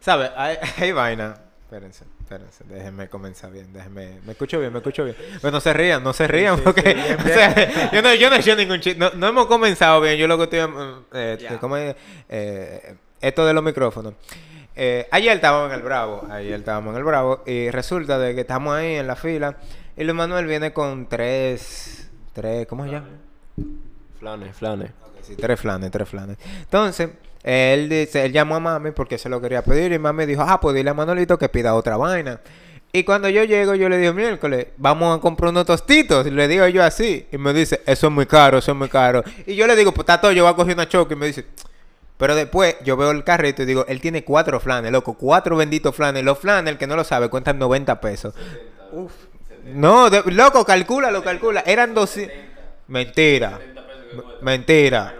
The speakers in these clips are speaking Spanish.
¿Sabes? Hay, hay vaina. Espérense, espérense, déjenme comenzar bien, déjenme... Me escucho bien, me escucho bien. Pero no se rían, no se rían sí, porque... sí, bien, o sea, yo no, yo no he hecho ningún chiste. No, no hemos comenzado bien, yo lo que estoy... Eh, Ya. ¿Cómo es? Eh, esto de los micrófonos. Eh, ayer estábamos en el Bravo, ayer estábamos en el Bravo y resulta de que estamos ahí en la fila y Luis Manuel viene con tres... tres ¿Cómo se llama? Flanes, flanes. Sí, tres flanes, tres flanes. Entonces, él dice, él llamó a mami porque se lo quería pedir y mami dijo, ah, pues dile a Manolito que pida otra vaina. Y cuando yo llego, yo le digo, miércoles, vamos a comprar unos tostitos. Y le digo yo así. Y me dice, eso es muy caro, eso es muy caro. Y yo le digo, pues tato, yo voy a coger una choque. Y me dice, pero después yo veo el carrito y digo, él tiene cuatro flanes, loco, cuatro benditos flanes. Los flanes, el que no lo sabe, cuentan 90 pesos. Uf. No, de- loco, calcúlalo, calcula. Eran 200. Mentira. Mentira.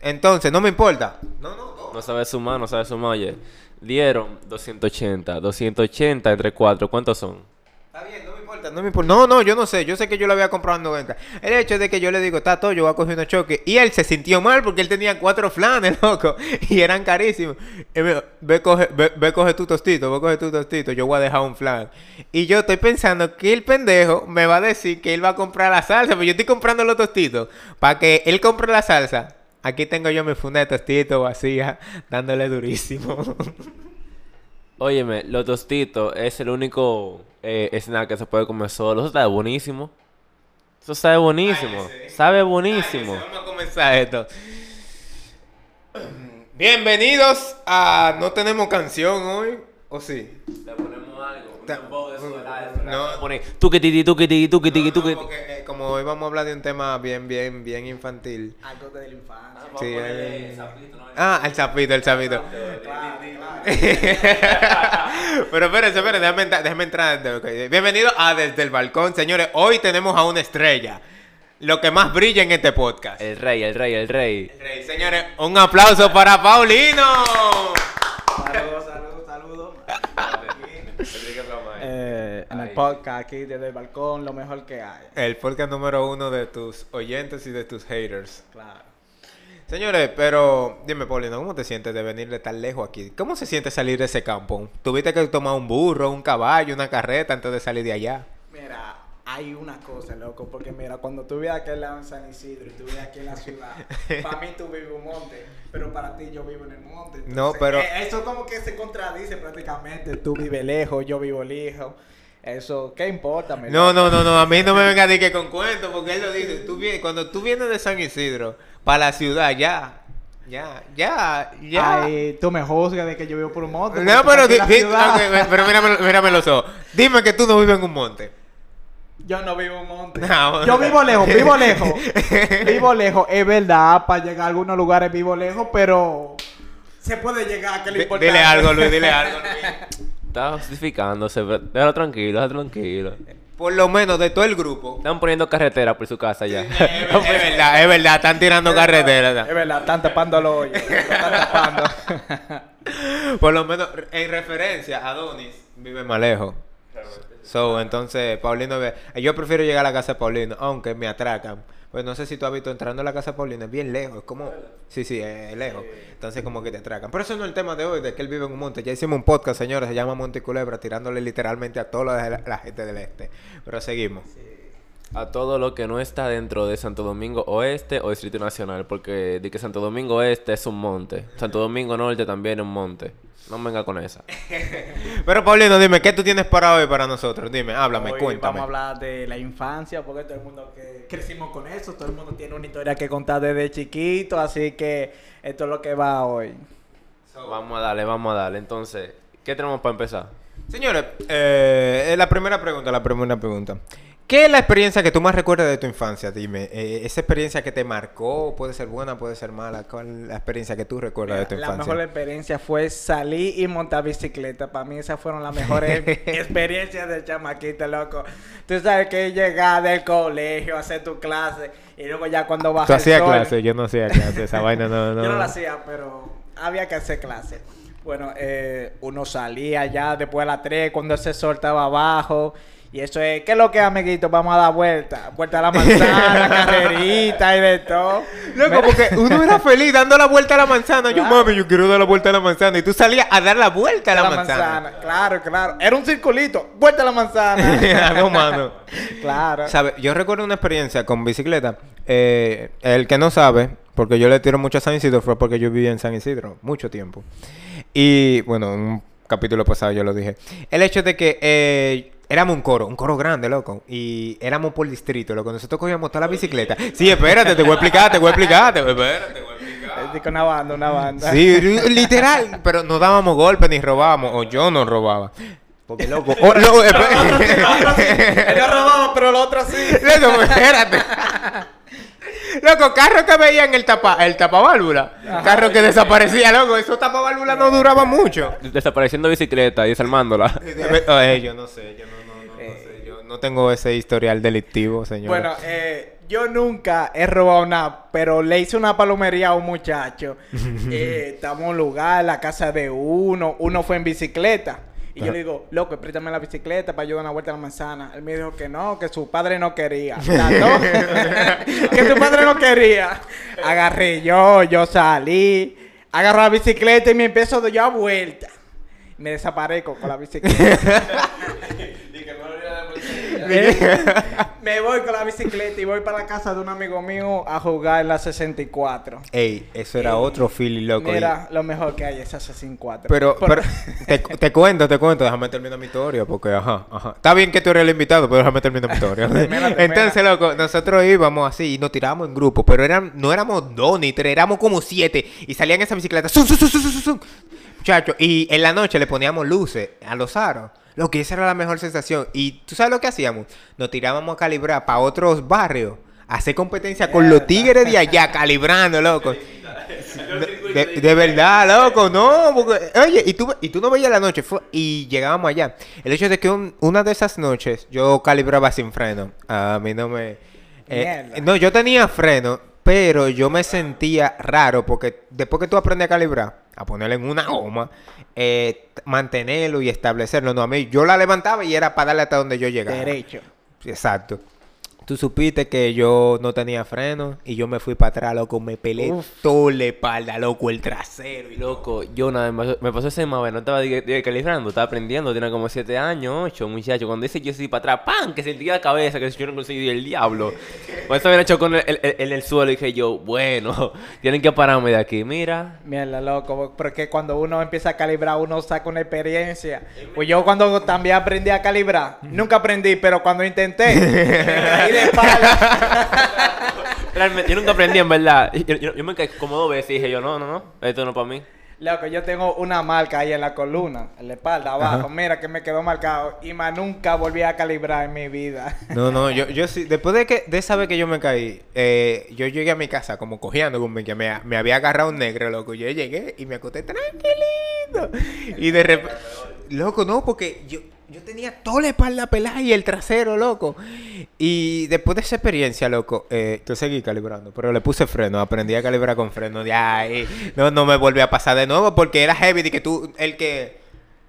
Entonces, no me importa. No, no, no. No sabe sumar, no sabe sumar, oye. Dieron 280. 280 entre 4, ¿cuántos son? Está bien, no me importa, no me importa. No, no, yo no sé. Yo sé que yo lo había comprado en 90. El hecho de que yo le digo, está todo, yo voy a coger unos choques. Y él se sintió mal porque él tenía cuatro flanes, loco. Y eran carísimos. Y me dijo, ve, coge, ve, ve, coge tu tostito, ve, coge tu tostito. Yo voy a dejar un flan. Y yo estoy pensando que el pendejo me va a decir que él va a comprar la salsa. Pero yo estoy comprando los tostitos. Para que él compre la salsa. Aquí tengo yo mi funda de tostito vacía, dándole durísimo. Óyeme, los tostitos es el único eh, snack que se puede comer solo. Eso sabe buenísimo. Eso sabe buenísimo. Sabe buenísimo. Vamos a comenzar esto. Bienvenidos a No tenemos canción hoy. ¿O sí? No. Pone tuquititi, No, tuquititi. porque, eh, como hoy vamos a hablar de un tema bien, bien, bien infantil. Algo de la infancia. Sí, eh. sapito, ¿no? Ah, el sapito, el sapito. Claro, claro. Pero espérense, espérense, déjame, entrar- déjame entrar. ok. Bienvenido a Desde el Balcón, señores. Hoy tenemos a una estrella. Lo que más brilla en este podcast. El rey, el rey, el rey. Rey, señores, un aplauso para Paulino. Eh, en el podcast aquí desde el balcón, lo mejor que hay. El podcast número uno de tus oyentes y de tus haters. Claro. Señores, pero dime, Paulino, ¿cómo te sientes de venir de tan lejos aquí? ¿Cómo se siente salir de ese campo? ¿Tuviste que tomar un burro, un caballo, una carreta antes de salir de allá? Hay una cosa, loco, porque mira, cuando tú vives aquí en San Isidro y tú vives aquí en la ciudad, para mí tú vives en un monte, pero para ti yo vivo en el monte. No, pero- eh, eso como que se contradice prácticamente. Tú vives lejos, yo vivo lejos. Eso, ¿qué importa? No, no, no, no, a mí no me venga a decir que con cuento, porque él lo dice. Tú vienes, cuando tú vienes de San Isidro para la ciudad, ya, ya, ya, ya. Ay, tú me juzgas de que yo vivo por un monte. no, pero, tú estás di- en di- la ciudad. ok, pero mírame, mírame los ojos. Dime que tú no vives en un monte. Yo no vivo en un monte. No. Yo vivo lejos, vivo lejos. vivo lejos. Es verdad, para llegar a algunos lugares vivo lejos, pero se puede llegar, que lo importante. Dile algo, Luis, dile algo. Luis. Está justificándose. pero Déjalo tranquilo, déjalo tranquilo. Por lo menos de todo el grupo. Están poniendo carretera por su casa ya. Es verdad, es verdad, están tirando carreteras. Es verdad, están tapando los hoyos. están tapando. Por lo menos en referencia a Donis, vive más lejos. So, entonces, Paulino, ve- yo prefiero llegar a la casa de Paulino, aunque me atracan. Pues no sé si tú has visto entrando a la casa de Paulino, es bien lejos, es como... Sí, sí, es lejos. Entonces, como que te atracan. Pero eso no es el tema de hoy, de que él vive en un monte. Ya hicimos un podcast, señores, se llama Monte Culebra, tirándole literalmente a toda la gente del este. Pero seguimos. A todo lo que no está dentro de Santo Domingo Oeste o Distrito Nacional, porque de que Santo Domingo Oeste es un monte, Santo Domingo Norte también es un monte. No me venga con esa. Pero Paulino, dime, ¿qué tú tienes para hoy para nosotros? Dime, háblame, Hoy cuéntame. Vamos a hablar de la infancia, porque todo el mundo que crecimos con eso, todo el mundo tiene una historia que contar desde chiquito, así que esto es lo que va hoy. Vamos a darle, vamos a darle. Entonces, ¿qué tenemos para empezar? Señores, eh, la primera pregunta, la primera pregunta. ¿Qué es la experiencia que tú más recuerdas de tu infancia? Dime, eh, esa experiencia que te marcó, puede ser buena, puede ser mala. ¿Cuál es la experiencia que tú recuerdas de tu la infancia? mejor experiencia fue salir y montar bicicleta. Para mí esas fueron las mejores experiencias de chamaquita, loco. Tú sabes que llegar del colegio, hacer tu clase y luego ya cuando baja Tú hacías clase, yo no hacía clase, esa vaina no, no. Yo no lo hacía, pero había que hacer clase. Bueno, eh, uno salía ya después de las 3 cuando ese sol estaba abajo. Y eso es, ¿qué es lo que, amiguito? Vamos a dar vuelta. Vuelta a la manzana, carrerita y de todo. Loco, porque uno era feliz dando la vuelta a la manzana. Yo, mami, yo quiero dar la vuelta a la manzana. Y tú salías a dar la vuelta a la, manzana. Claro, claro. Era un circulito. Vuelta a la manzana. no, mano. claro. ¿Sabe? Yo recuerdo una experiencia con bicicleta. Eh, el que no sabe, porque yo le tiro mucho a San Isidro, fue porque yo viví en San Isidro mucho tiempo. Y bueno, en un capítulo pasado yo lo dije. El hecho de que eh, éramos un coro, un coro grande, loco. Y éramos por distrito, loco. Nosotros cogíamos toda la bicicleta. Sí, espérate, te voy a explicar, te voy a explicar, te voy a explicar, te voy a explicar. Digo, una banda, una banda. Sí, li- literal. Pero no dábamos golpes ni robábamos. O yo no robaba. Porque loco. oh, loco, espérate. Ellos robaban, pero los otros sí. Loco, espérate. Loco, carro que veía en el tapa, el tapaválvula. Carro que desaparecía, loco. Esos tapaválvulas no duraban mucho. Desapareciendo bicicleta y desarmándola. Eh, yo no sé, yo no, no, tengo ese historial delictivo, señor. Bueno, eh, yo nunca he robado nada, pero le hice una palomería a un muchacho. Eh, estamos en un lugar, la casa de uno, uno fue en bicicleta. Y yo le digo, loco, préstame la bicicleta para yo dar una vuelta a la manzana. Él me dijo que no, que su padre no quería. Que su padre no quería. Agarré yo, yo salí, agarré la bicicleta y me empiezo yo a vuelta. Me desaparezco con la bicicleta. me voy con la bicicleta y voy para la casa de un amigo mío a jugar en la 64. Ey, eso era otro feeling, loco. y- Mira, lo mejor que hay es esa 64. Pero, Por- pero te, te cuento, te cuento, déjame terminar mi historia, porque ajá, ajá. Está bien que tú eres el invitado, pero déjame terminar mi historia. Entonces, loco, nosotros íbamos así y nos tirábamos en grupo, pero eran, no éramos dos ni tres, éramos como siete. Y salían zum, zum, zum, zum, zum. Muchachos, y en la noche le poníamos luces a los aros. Lo que esa era la mejor sensación. Y tú sabes lo que hacíamos? Nos tirábamos a calibrar para otros barrios. a Hacer competencia con los tigres de allá, calibrando, loco. De, de verdad, loco, no. porque- oye, y tú, y tú no veías la noche fue- y llegábamos allá. El hecho de que un- una de esas noches yo calibraba sin freno. A mí no me. eh, no, yo tenía freno, pero yo me sentía raro porque después que tú aprendes a calibrar, a ponerlo en una goma, eh, mantenerlo y establecerlo. No, a mí yo la levantaba y era para darle hasta donde yo llegaba. Derecho. Exacto. Tú supiste que yo no tenía freno y yo me fui para atrás, loco. Me peleé Uf. toda la espalda, loco, el trasero. Y Loco, yo nada más me pasó ese más no estaba calibrando, estaba aprendiendo, tenía como 7 años, 8, muchacho. Cuando dice yo sí para atrás, ¡pam! Que sentía la cabeza, que yo no conseguí el diablo. Cuando eso había hecho con el, el- el- en el suelo, dije yo, bueno, tienen que pararme de aquí, mira. Mierda, loco, porque cuando uno empieza a calibrar, uno saca una experiencia. Pues yo cuando también aprendí a calibrar, nunca aprendí, pero cuando intenté, me de espalda. Realmente, yo nunca aprendí en verdad. Yo, yo- yo me caí como dos veces y dije yo, no, no, no, esto no es para mí. Loco, yo tengo una marca ahí en la columna, en la espalda, abajo. Mira que me quedó marcado. Y más nunca volví a calibrar en mi vida. No, no, yo, yo sí. Después de que de esa vez que yo me caí, eh, yo llegué a mi casa como cojeando con que me, me había agarrado un negro, loco. Yo llegué y me acosté tranquilito. Y de repente, loco, no, porque yo, yo tenía toda la espalda pelada y el trasero, loco. Y después de esa experiencia, loco, eh, yo seguí calibrando, pero le puse freno, aprendí a calibrar con freno. De ahí, no, no me volví a pasar de nuevo porque era heavy de que tú, el que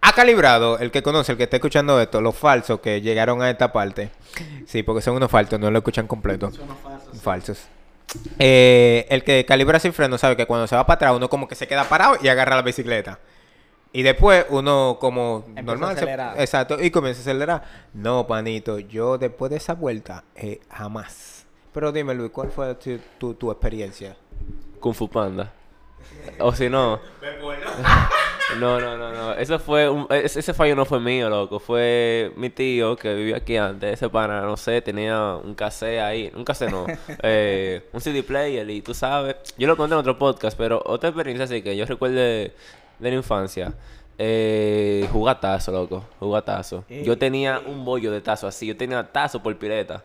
ha calibrado, el que conoce, el que está escuchando esto, los falsos que llegaron a esta parte. Sí, porque son unos falsos, no lo escuchan completo. Falsos. Eh, el que calibra sin freno sabe que cuando se va para atrás, uno como que se queda parado y agarra la bicicleta. Y después uno como Empieza normal. se- exacto, y comienza a acelerar. No, panito, yo después de esa vuelta, eh, jamás. Pero dime, Luis, ¿cuál fue tu, tu, tu experiencia? Kung Fu Panda. O si no. No, no, no, no. Eso fue un- ese, ese fallo no fue mío, loco. Fue mi tío que vivía aquí antes. Ese pana, no sé, tenía un cassette ahí. Un cassette no. eh, un CD player y tú sabes. Yo lo conté en otro podcast, pero otra experiencia así que yo recuerde de la infancia. Eh, jugatazo, loco. Jugatazo. Yo tenía un bollo de tazo así. Yo tenía tazo por pileta.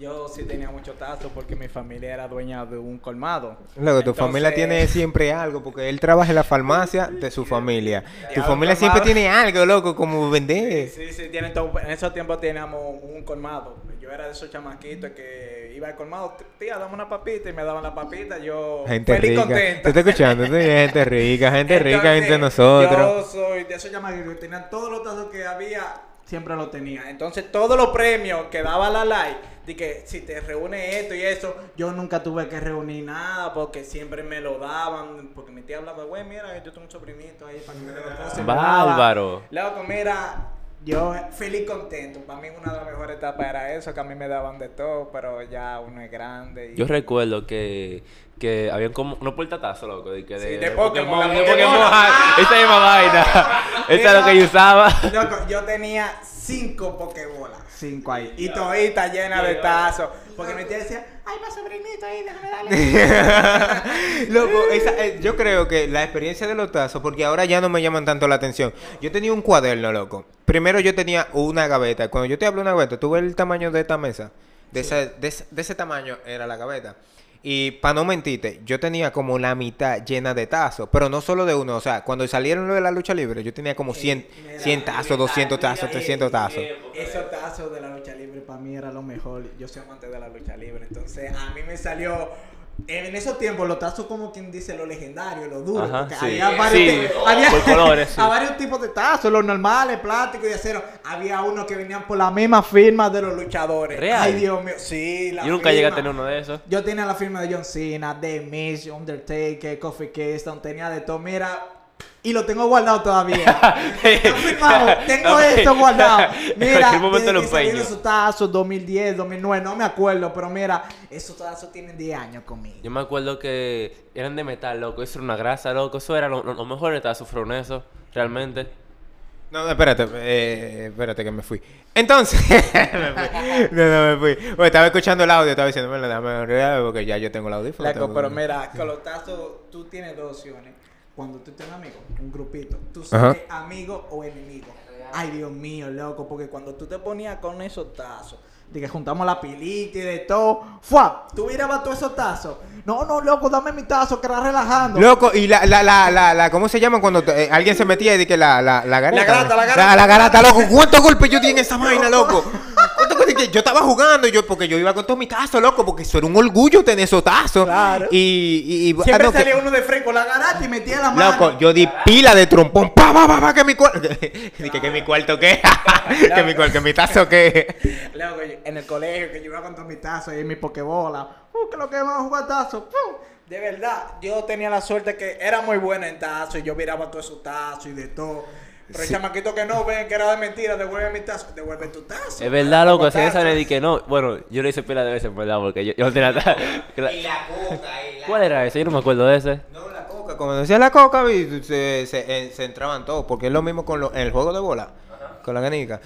Yo sí tenía mucho tazo porque mi familia era dueña de un colmado. Luego, tu familia Entonces- tiene siempre algo, porque él trabaja en la farmacia de su familia. Tu familia siempre tiene algo, loco, como vender. Sí, sí, tienen todo. En esos tiempos teníamos un colmado. Yo era de esos chamaquitos que iba al colmado, tía, dame una papita y me daban la papita, yo Gente feliz rica. contento. ¿Tú estás escuchando? Sí, gente rica, gente rica Entonces, entre nosotros. Yo soy de esos chamaquitos que tenían todos los tazos que había, siempre los tenía. Entonces, todos los premios que daba la like, de que si te reúne esto y eso, yo nunca tuve que reunir nada porque siempre me lo daban. Porque mi tía hablaba, güey, mira, yo tengo un sobrinito ahí para que me lo pase". Me daba. Bárbaro. Loco, mira, yo feliz contento. Para mí una de las mejores etapas era eso, que a mí me daban de todo, pero ya uno es grande. Y... Yo recuerdo que, que habían como unos puertatazos, loco, de que Sí, de, de Pokémon, la de Pokémon. Pokémon, esa misma vaina. Esa es lo que yo usaba. Loco, yo tenía cinco pokebolas. Cinco ahí. Y todita llena de tazos. Porque mi tía decía, ay, mi sobrinito ahí, déjame darle. Loco, esa- eh, yo creo que la experiencia de los tazos, porque ahora ya no me llaman tanto la atención. Yo tenía un cuaderno, loco. Primero yo tenía una gaveta. Cuando yo te hablo de una gaveta, ¿tú ves el tamaño de esta mesa? De, ese, de, ese, de ese tamaño era la gaveta. Y para no mentirte, yo tenía como la mitad llena de tazos, pero no solo de uno. O sea, cuando salieron lo de la lucha libre, yo tenía como 100, 100 tazos, 200 tazos, 300 tazos. Esos tazos de la lucha libre para mí era lo mejor. Yo soy amante de la lucha libre. Entonces, a mí me salió. En esos tiempos, los tazos, como quien dice, lo legendario, lo duro. Ajá, sí. había varios, Sí, había- por colores, sí. a varios tipos de tazos, los normales, plásticos y de acero. Había unos que venían por la misma firma de los luchadores. ¿Real? Ay, Dios mío. Sí, la Yo nunca llegué a tener uno de esos. Yo tenía la firma de John Cena, de Miz, Undertaker, Kofi Kingston, tenía de todo. Mira, y lo tengo guardado todavía. Está firmado, tengo esto guardado. Mira, desde lo que salieron esos tazos, 2010, 2009, no me acuerdo, pero mira, esos tazos tienen 10 años conmigo. Yo me acuerdo que eran de metal, loco. Eso era una grasa, loco. Eso era lo, lo, lo mejor de tazos fueron eso, realmente. No, no, espérate, eh, espérate que me fui. Entonces, me fui. No, no, me fui. Bueno, estaba escuchando el audio, estaba diciendo, bueno, déjame porque ya yo tengo el audífono. Loco, tengo- pero mira, con los tazos tú tienes dos opciones. Cuando tú tienes amigos, un grupito, tú Ajá. eres amigo o enemigo. Ay, Dios mío, loco, porque cuando tú te ponías con esos tazos, de que juntamos la pilita y de todo, ¡fua! Tú mirabas todos esos tazos. No, no, loco, dame mi tazo, que era relajando. Loco, y la, la, la, la, la, ¿cómo se llama cuando te- eh, alguien se metía y di que la, la, la garata? La garata, la garata. La, la garata, loco. ¿Cuántos golpes yo di en esa vaina, loco? ¿Cuántos golpes que Yo estaba jugando yo, porque yo iba con todos mis tazos, loco, porque eso era un orgullo tener esos tazos. Claro. Y, y, y- Siempre ah, no, que- salía uno de frente con la garata y metía la mano. Loco, yo di pila de trompón. Pa, pa, pa, pa, que mi cuarto. Dije que mi cuarto qué. que mi cuarto, que mi tazo qué. En el colegio, que yo iba con todos mis tazos y mi pokebola. Uh, que lo que vamos a jugar tazos. Uh. De verdad, yo tenía la suerte que era muy buena en tazos y yo miraba todos esos tazos y de todo. Pero el chamaquito que no ven que era de mentira, devuelve mi tazo, devuelve tu tazo. Es verdad, loco. Si esa le di que no. Bueno, yo lo hice pila de veces, ¿verdad? Porque yo, yo no tenía ta- Y la coca, y la... ¿Cuál era ese? Yo no me acuerdo de ese. No, la coca. Como decía la coca, vi, se, se, eh, se entraban todos. Porque es lo mismo con lo, en el juego de bola. Con la canica.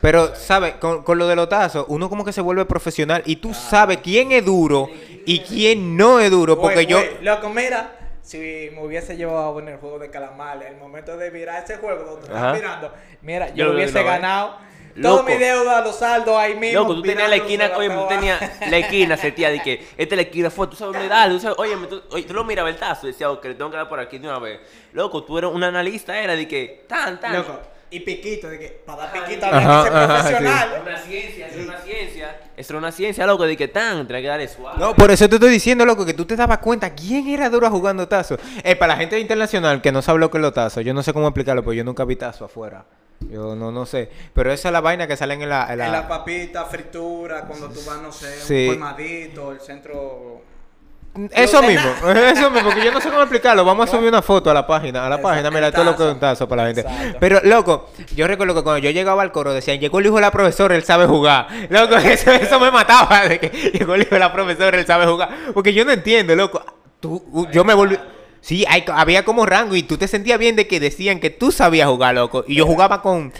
Pero, ¿sabes? Con, con lo de los tazos, uno como que se vuelve profesional y tú sabes quién es duro y quién no es duro. Porque yo... loco, mira, si me hubiese llevado en el juego de calamar, el momento de mirar ese juego donde Ajá. estás mirando, mira, yo, Yo hubiese ganado. Loco. Todo mi deuda, los saldos ahí mismo. Loco, tú tenías la esquina, oye, tú tenías la esquina seteada y que esta es la esquina fue, tú sabes dónde darle, tú sabes, oye, tú, oye, tú lo mirabas el tazo y decías, ok, le tengo que dar por aquí de una vez. Loco, tú eras un analista, era de que, tan, tan. Loco, y piquito, de que para dar piquito Ajá, había que ser ajá, profesional. Es una ciencia, es una ciencia. Es una ciencia, loco, de que tan, tenés que darle suave. No, por eso te estoy diciendo, loco, que tú te dabas cuenta quién era duro jugando tazos. Eh, para la gente internacional que no sabe lo que es los tazos, yo no sé cómo explicarlo, porque yo nunca vi tazos afuera. Yo no, no sé. Pero esa es la vaina que salen en la... en la- En la papita, fritura, cuando tú vas, no sé, Sí. un colmadito, el centro. Eso mismo, eso mismo, porque yo no sé cómo explicarlo. Vamos a subir una foto a la página, a la página, mira, el todo lo que es un tazo para la gente. Exacto. Pero, loco, yo recuerdo que cuando yo llegaba al coro decían, llegó el hijo de la profesora, él sabe jugar. Loco, eso, eso me mataba, de que llegó el hijo de la profesora, él sabe jugar. Porque yo no entiendo, loco. Tú, uh, yo me volví... Sí, hay- había como rango y tú te sentías bien de que decían que tú sabías jugar, loco. Y yo jugaba con...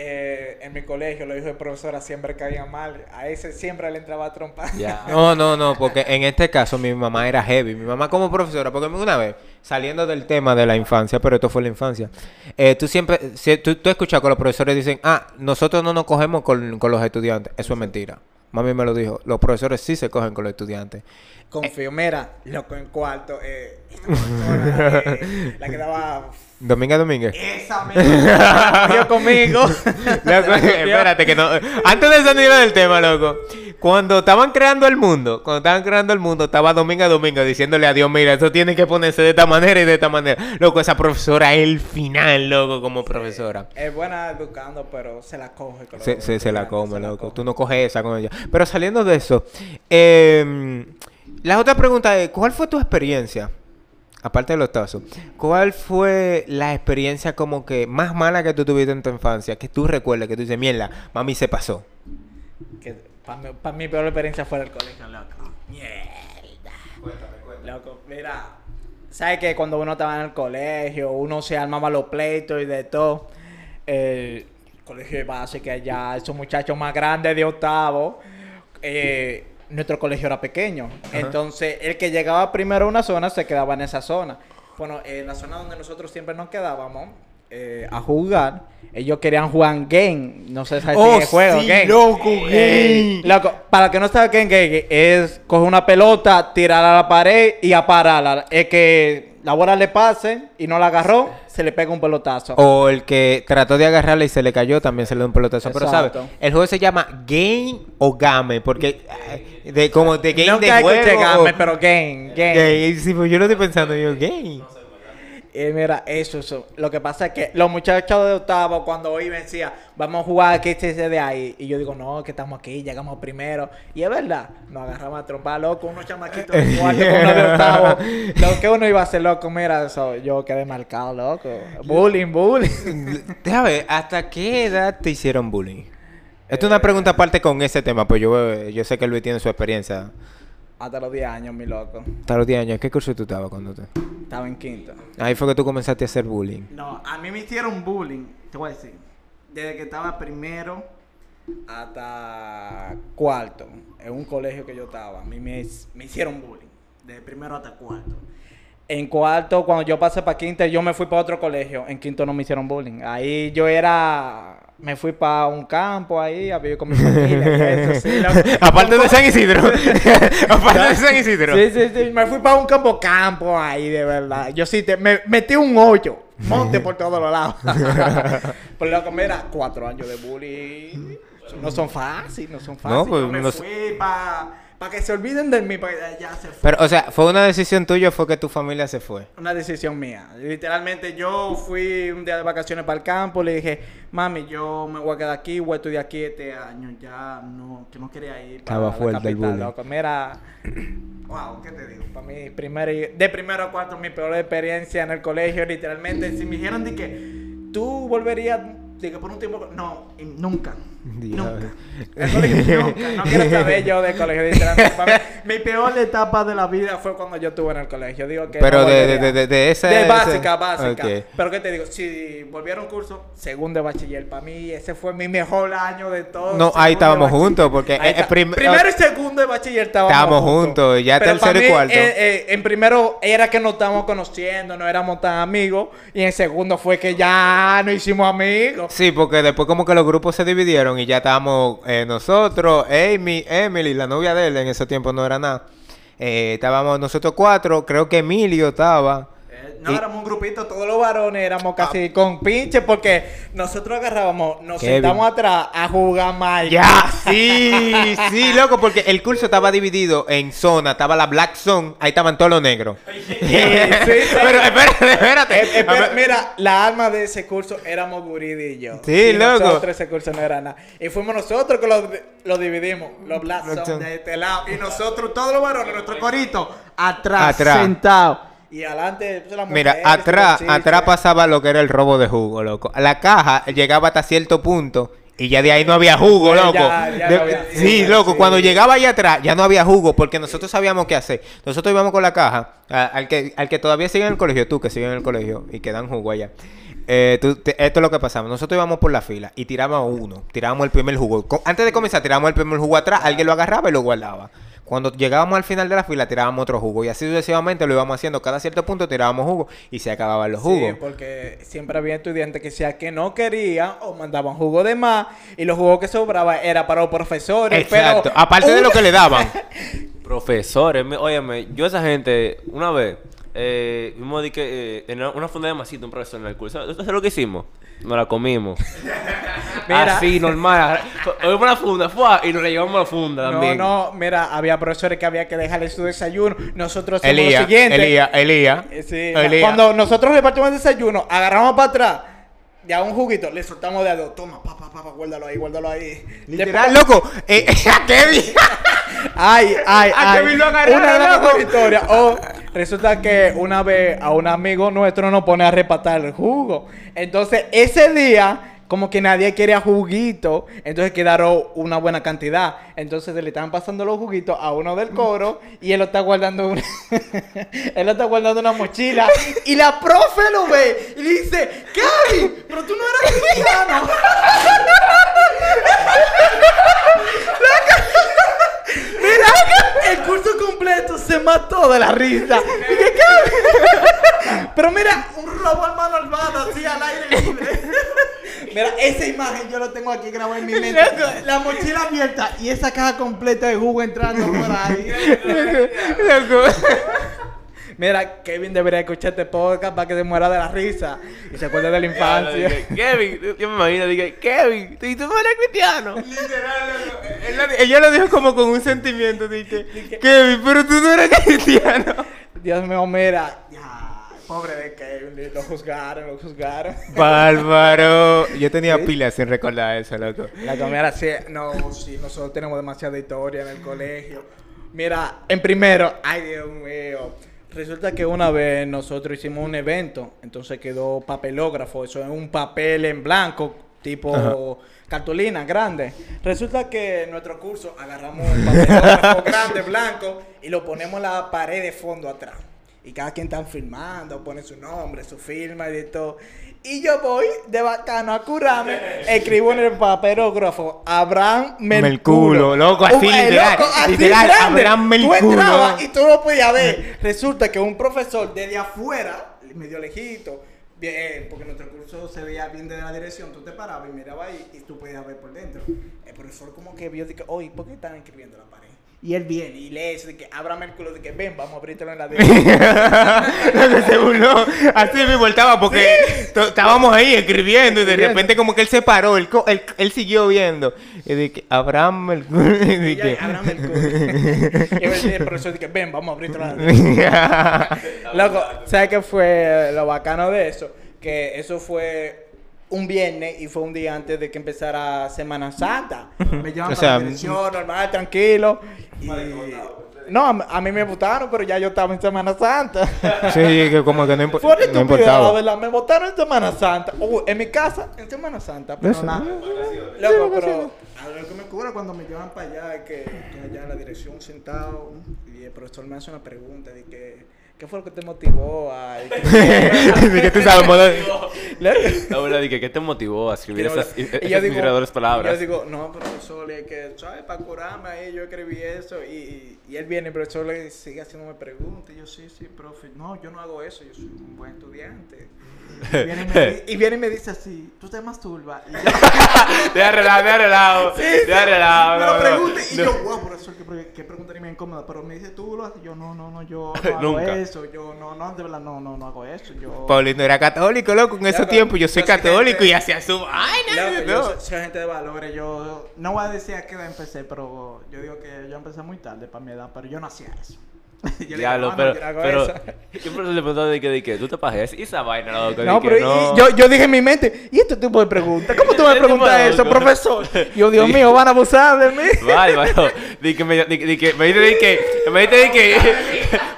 Eh, en mi colegio, los hijos de profesora siempre caían mal. A ese siempre le entraba a trompar. Ya. No, no, no, porque en este caso mi mamá era heavy. Mi mamá como profesora, porque una vez, saliendo del tema de la infancia, pero esto fue la infancia, eh, tú siempre, si- tú, tú escuchas que los profesores dicen, ah, nosotros no nos cogemos con, con los estudiantes. Eso es mentira. Mami me lo dijo, los profesores sí se cogen con los estudiantes. Confío, mira, loco en cuarto. Eh, eh, la que daba Dominga Domínguez. Esa cogió conmigo. Loco, espérate que no. Antes de salir del tema, loco. Cuando estaban creando el mundo, cuando estaban creando el mundo, estaba Dominga Domingo diciéndole a Dios, mira, eso tiene que ponerse de esta manera y de esta manera. Loco, esa profesora es el final, loco, como profesora. Es buena educando, pero se la coge. con Se, se, se la come, se la loco. come. Tú no coges esa con ella. Pero saliendo de eso, eh, la otra pregunta es, ¿cuál fue tu experiencia? Aparte de los tazos, ¿cuál fue la experiencia como que más mala que tú tuviste en tu infancia? Que tú recuerdes, que tú dices, mierda, mami se pasó. Que para mí, pa' mí peor experiencia fue el colegio, loco. Mierda. Loco, mira. ¿Sabes que cuando uno estaba en el colegio, uno se armaba los pleitos y de todo? El colegio de base que allá, esos muchachos más grandes de octavo, eh, nuestro colegio era pequeño. Entonces, el que llegaba primero a una zona se quedaba en esa zona. Bueno, en la zona donde nosotros siempre nos quedábamos eh, a jugar, ellos querían jugar game. No sé si Oh, el juego, sí, game. loco, Eh, game. loco, para que no sabe qué es game, es coger una pelota, tirarla a la pared y apararla. Es que la bola le pase y no la agarró, se le pega un pelotazo. O el que trató de agarrarla y se le cayó, también se le dio un pelotazo. Pero, ¿sabes? El juego se llama Game o Game, porque eh, de, como de game de juego. game, o- pero game, game. Game, sí, pues yo lo estoy pensando, yo, game. Y mira, eso, eso. Lo que pasa es que los muchachos de octavo, cuando iban, decían, vamos a jugar aquí, este de ahí. Y yo digo, no, que estamos aquí, llegamos primero. Y es verdad, nos agarramos a trompar, loco, unos chamaquitos de cuarto uno de octavo. Lo que uno iba a hacer, loco, mira, eso, yo quedé marcado, loco. Bullying, bullying. Déjame ver, ¿hasta qué edad te hicieron bullying? Esta es una pregunta aparte con ese tema, pues yo, yo sé que Luis tiene su experiencia. Hasta los 10 años, mi loco. Hasta los 10 años, ¿qué curso tú estabas cuando te...? Estaba en quinto. Ahí fue que tú comenzaste a hacer bullying. No, a mí me hicieron bullying, te voy a decir. Desde que estaba primero hasta cuarto, en un colegio que yo estaba, a mí me, me hicieron bullying. Desde primero hasta cuarto. En cuarto, cuando yo pasé para quinto, yo me fui para otro colegio. En quinto no me hicieron bullying. Ahí yo era. Me fui para un campo ahí a vivir con mi familia. eso, sí, loco. Aparte de San Isidro. Aparte de San Isidro. Sí, sí, sí. Me fui para un campo campo ahí, de verdad. Yo sí, te, me metí un hoyo. Monte por todos los lados. Por lo que mira, cuatro años de bullying. No son fáciles, no son fáciles. No, pues, Yo me no fui para que se olviden de mí, para ya se fue. Pero, o sea, ¿fue una decisión tuya o fue que tu familia se fue? Una decisión mía. Literalmente yo fui un día de vacaciones para el campo, le dije, mami, yo me voy a quedar aquí, voy a estudiar aquí este año, ya no, que no quería ir para Estaba la fuerte el capital, bullying. loco. Mira, wow, ¿qué te digo? Para mí, primero, y- de primero a cuarto, mi peor experiencia en el colegio, literalmente, si me dijeron de que tú volverías, de que por un tiempo, no, nunca. Diablo. Nunca. El colegio nunca. No quiero saber yo del colegio. mí, mi peor etapa de la vida fue cuando yo estuve en el colegio. Digo que Pero no de, de, de, de, de esa... De básica, básica. Pero qué te digo, si volviera un curso, segundo de bachiller, para mí ese fue mi mejor año de todo. No, ahí de estábamos juntos, porque, Ahí eh, está. prim- primero y segundo de bachiller estábamos, Estábamos juntos, ya Pero tercero y cuarto. eh, eh, en primero era que nos estábamos conociendo, no éramos tan amigos. Y en segundo fue que ya nos hicimos amigos. Sí, porque después como que los grupos se dividieron y ya estábamos eh, nosotros, Amy, Emily, la novia de él, en ese tiempo no era nada. Eh, estábamos nosotros cuatro, creo que Emilio estaba. Eh, No, Y- éramos un grupito, todos los varones éramos casi con pinche porque nosotros agarrábamos, nos Kevin. sentamos atrás a jugar mal. Ya, sí, sí, loco, porque el curso estaba dividido en zona, estaba la black zone, ahí estaban todos los negros. Pero espérate, espérate. Eh, espera, mira, la alma de ese curso éramos Guridi y yo. Sí, loco. Nosotros ese curso no era nada. Y fuimos nosotros que lo, lo dividimos. Los black Zone. de este lado. Y nosotros, todos los varones, nuestro corito, atrás, Atrás. sentados. Y adelante, pues, las Mira, mujeres, atrás, atrás pasaba lo que era el robo de jugo, loco. La caja llegaba hasta cierto punto y ya de ahí no había jugo, loco. ya De- no había sí, loco, sí. cuando llegaba ahí atrás ya no había jugo porque nosotros sabíamos qué hacer. Nosotros íbamos con la caja, a- al que, al que todavía sigue en el colegio, tú que sigues en el colegio y que dan jugo allá. Eh, tú- te- esto es lo que pasaba. Nosotros íbamos por la fila y tirábamos uno, tirábamos el primer jugo. Antes de comenzar, tirábamos el primer jugo atrás, alguien lo agarraba y lo guardaba. Cuando llegábamos al final de la fila, tirábamos otro jugo. Y así sucesivamente lo íbamos haciendo. Cada cierto punto tirábamos jugo y se acababan los jugos. Sí, porque siempre había estudiantes que decían que no querían o mandaban jugo de más y los jugos que sobraban era para los profesores. Exacto. Pero Aparte de lo que le daban. Profesores, óyeme, yo esa gente, una vez, eh, vimos de que, eh, en una- funda de masita, un profesor en el curso. ¿Sabes sabes lo que hicimos? Nos la comimos. Mira. Así, normal. Oímos la funda, fue, y nos la llevamos a la funda No, también. no, mira, había profesores que había que dejarle su desayuno. Nosotros hacemos Elías, lo siguiente. Elías, Elías. Eh, sí, Elías. cuando nosotros repartimos el desayuno, agarramos para atrás, ya un juguito, le soltamos de a dos. Toma, papá, papá, guárdalo ahí, guárdalo ahí. Literal, loco. Eh, ¿A Kevin? Ay, ay, ay. Agarraron, Una de las mejores historias. O resulta que una vez a un amigo nuestro nos pone a repatar el jugo. Entonces, ese día, como que nadie quería juguito, entonces quedaron una buena cantidad. Entonces le estaban pasando los juguitos a uno del coro y él lo está guardando una... él lo está guardando una mochila y la profe lo ve y le dice, Kevin, pero tú no eres cristiano. Mira, el curso completo se mató de la risa. Dije, ¿qué? Pero mira, un robo a mano armada, así al aire libre. Mira, esa imagen yo lo tengo aquí grabado en mi mente. La mochila abierta y esa caja completa de jugo entrando por ahí. Mira, Kevin debería escuchar este podcast para que se muera de la risa y se acuerde de la infancia. dije, Kevin, yo me imagino, dije, Kevin, ¿y tú no eres cristiano? Literal, Ella lo dijo como con un sentimiento. Dije, Kevin, pero tú no eres cristiano. Dios mío, mira. Ya, pobre de Kevin, lo juzgaron, lo juzgaron. Bárbaro. Yo tenía pilas sin recordar eso, loco. La comida sí, no, sí, nosotros tenemos demasiada historia en el colegio. Mira, en primero, ay Dios mío, resulta que una vez nosotros hicimos un evento, entonces quedó papelógrafo, eso es un papel en blanco, tipo cartulina grande. Resulta que en nuestro curso agarramos un papelógrafo grande, blanco, y lo ponemos en la pared de fondo atrás. Y cada quien está filmando, pone su nombre, su firma y de todo. Y yo voy de bacano a curarme, escribo en el papelógrafo Abraham Melculo. Melculo, loco, así Un- eh, literal, literal, grande. Abraham Tú entrabas y tú lo podías ver. Resulta que un profesor desde afuera, medio lejito, bien, porque nuestro curso se veía bien desde la dirección, tú te parabas y mirabas ahí y tú podías ver por dentro. El profesor como que vio que, oye, ¿por qué están escribiendo en la pared? Y él viene y lee eso de que Abraham Melculo, de que ven, vamos a abrírtelo en la. Loco, se burló. Así me voltaba porque estábamos ahí escribiendo y de repente como que él se paró, él, él, él siguió viendo. Y dije, Abraham el... y Y ya, dije, Abraham Melculo. y el, profesor de que ven, vamos a abrírtelo en la dirección. Loco, ¿sabes qué fue lo bacano de eso? Que eso fue un viernes y fue un día antes de que empezara Semana Santa. Me llevan O para la dirección, normal, tranquilo. Y... No, a, mí me votaron, pero ya yo estaba en Semana Santa. sí, que como que no, impo- Fue una no importaba. verdad. Me votaron en Semana Santa. Uh, en mi casa, en Semana Santa. Pero Eso. nada. Loco, pero a lo que me cura cuando me llevan para allá es que estoy allá en la dirección sentado y el profesor me hace una pregunta de que... ¿Qué fue lo que te motivó a...? Sabes, modo- La verdad, dije, ¿qué te motivó a escribir esas, hablar. esas digo- inspiradoras palabras? Yo digo, no, profesor, es que, ¿sabes? Para curarme ahí, yo escribí eso. Y, y él viene, el profesor le sigue haciéndome preguntas. Y yo, sí, sí, profe. No, yo no hago eso, yo soy un buen estudiante. Y viene y me, di- y, viene y me dice así, tú te masturbas. Yo, Deja relajo, deja relajo. Deja relajo. me no, lo no. pregunta y No. yo, wow, profesor, qué, qué pregunta ni me incómoda. Pero me dice, tú lo haces. Yo, no, no, no, yo no hago Nunca. eso. Yo, no, no, de verdad, no, no, no hago eso. Yo, Paulino era católico, loco, en ese Loco, tiempo. Yo soy católico y hacía su vaina. Loco, ¿no? yo soy, soy gente de valores. Yo no voy a decir a qué edad empecé, pero yo digo que yo empecé muy tarde para mi edad, pero yo no hacía eso. Yo le digo, Diablo, "No, no, pero, pero, eso". yo por eso le preguntaba de que, de que tú te pajeas y esa vaina, loco. No, de pero no. y yo, yo dije en mi mente, ¿y este tipo de preguntas? ¿Cómo tú me Este preguntas de eso, loco. profesor? Y yo, Dios mío, van a abusar de mí. Vale, vale. Di que me, di, que me dice di que me dice di que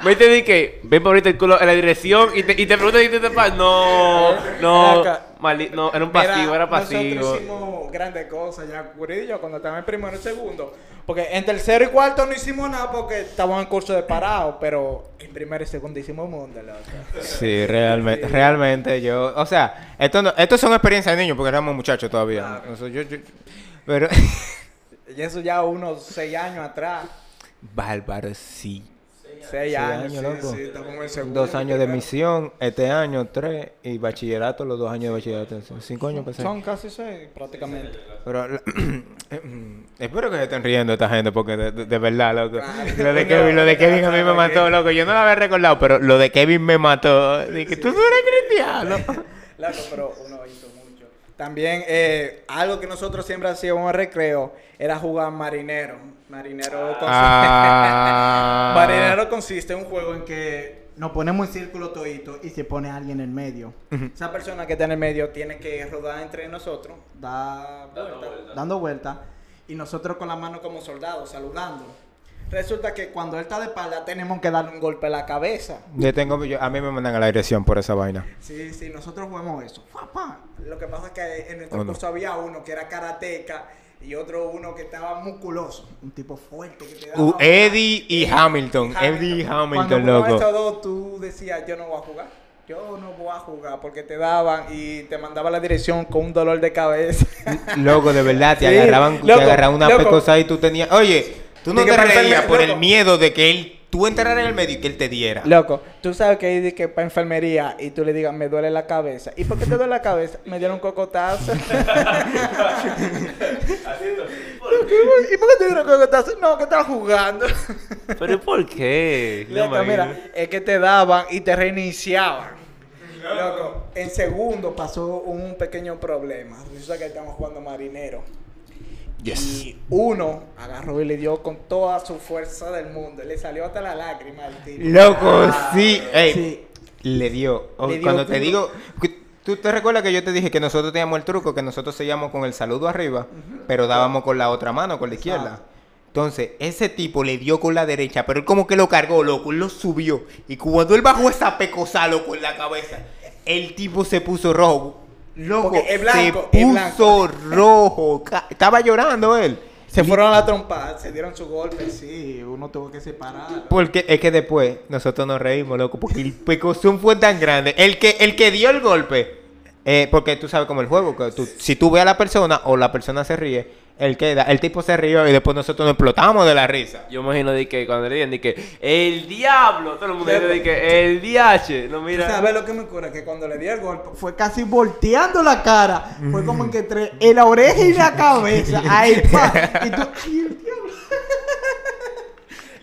me dice que ven por ahorita el culo en la dirección y te, y te pregunta si tú te pasas. No, no, No, era un Mira, pasivo, era pasivo. Nosotros hicimos grandes cosas ya, Curid y yo, cuando estaba en primero y segundo. Porque en tercero y cuarto no hicimos nada porque estábamos en curso de parado, pero en primero y segundo hicimos un mundo, loco. Sí, realmente, realmente yo, o sea, esto no, esto son experiencias de niños porque éramos muchachos todavía. Yo- yo- pero Y eso ya unos seis años atrás. bárbaro, sí. Seis años, sí, loco. sí, estamos en segundo. Dos años de misión, este año tres, y bachillerato, los dos años de bachillerato. son Cinco años pasé. Son casi seis, prácticamente. Pero la- espero que se estén riendo esta gente porque de, de- de verdad, loco. Claro. Lo de Kevin, lo de Kevin a mí me claro, mató, loco. Yo no lo había recordado, pero lo de Kevin me mató. Dije, tú no eres cristiano. Loco, pero uno hizo mucho. También, eh, algo que nosotros siempre hacíamos en recreo era jugar marinero. Marinero consiste, Ah. marinero consiste en un juego en que nos ponemos en círculo todito y se pone alguien en el medio. Esa persona que está en el medio tiene que rodar entre nosotros, da vuelta, dando vueltas, y nosotros con la mano como soldados, saludando. Resulta que cuando él está de espalda tenemos que darle un golpe a la cabeza. Yo tengo, yo- a mí me mandan a la dirección por esa vaina. Sí, sí, nosotros jugamos eso. Lo que pasa es que en nuestro ¿O no? curso había uno que era karateca y otro uno que estaba musculoso. Un tipo fuerte que te daba... Uh, Eddie y Hamilton. Eddie y Cuando Hamilton, jugaban loco. estos dos, tú decías, yo no voy a jugar. Yo no voy a jugar porque te daban y te mandaba la dirección con un dolor de cabeza. Loco, de verdad, te Sí, agarraban, te loco, agarraban una pecosa y tú tenías. Oye, tú no te reías por el miedo de que él, tú entraras en el medio y que él te diera. Loco, tú sabes que hay que para enfermería y tú le digas, me duele la cabeza. ¿Y por qué te duele la cabeza? Me dieron un cocotazo. ¿Y por qué te dieron cocotazo? No, que estaba jugando. Pero ¿y por qué? No Loco, mira, es que te daban y te reiniciaban. Loco, en segundo pasó un pequeño problema. Resulta que estamos jugando marinero. Y uno agarró y le dio con toda su fuerza del mundo. Le salió hasta la lágrima al tipo. Loco, sí. Ey, Sí. Le dio. O- Le dio Cuando te digo. que- ¿Tú te recuerdas que yo te dije que nosotros teníamos el truco, que nosotros seguíamos con el saludo arriba, pero dábamos con la otra mano, con la izquierda? Exacto. Entonces, ese tipo le dio con la derecha, pero él como que lo cargó, loco, él lo subió. Y cuando él bajó esa pecosa, loco, en la cabeza, el tipo se puso rojo. Loco, es blanco, se es puso rojo. Estaba llorando él. Se fueron a la trompa, se dieron su golpe, sí, uno tuvo que separar. Porque es que después nosotros nos reímos, loco, porque el pecozón fue tan grande. El que, el que dio el golpe, eh, porque tú sabes cómo el juego, que tú- si tú ves a la persona o la persona se ríe, él queda, el tipo se rió y después nosotros nos explotamos de la risa. Yo imagino de que cuando le digan de que el diablo, todo el mundo dice de que el DH, no mira. ¿Sabes lo que me cura? Que cuando le di el golpe fue casi volteando la cara. Fue como que entre en la oreja y la cabeza. Ahí, pa. Y tú, ay, el diablo.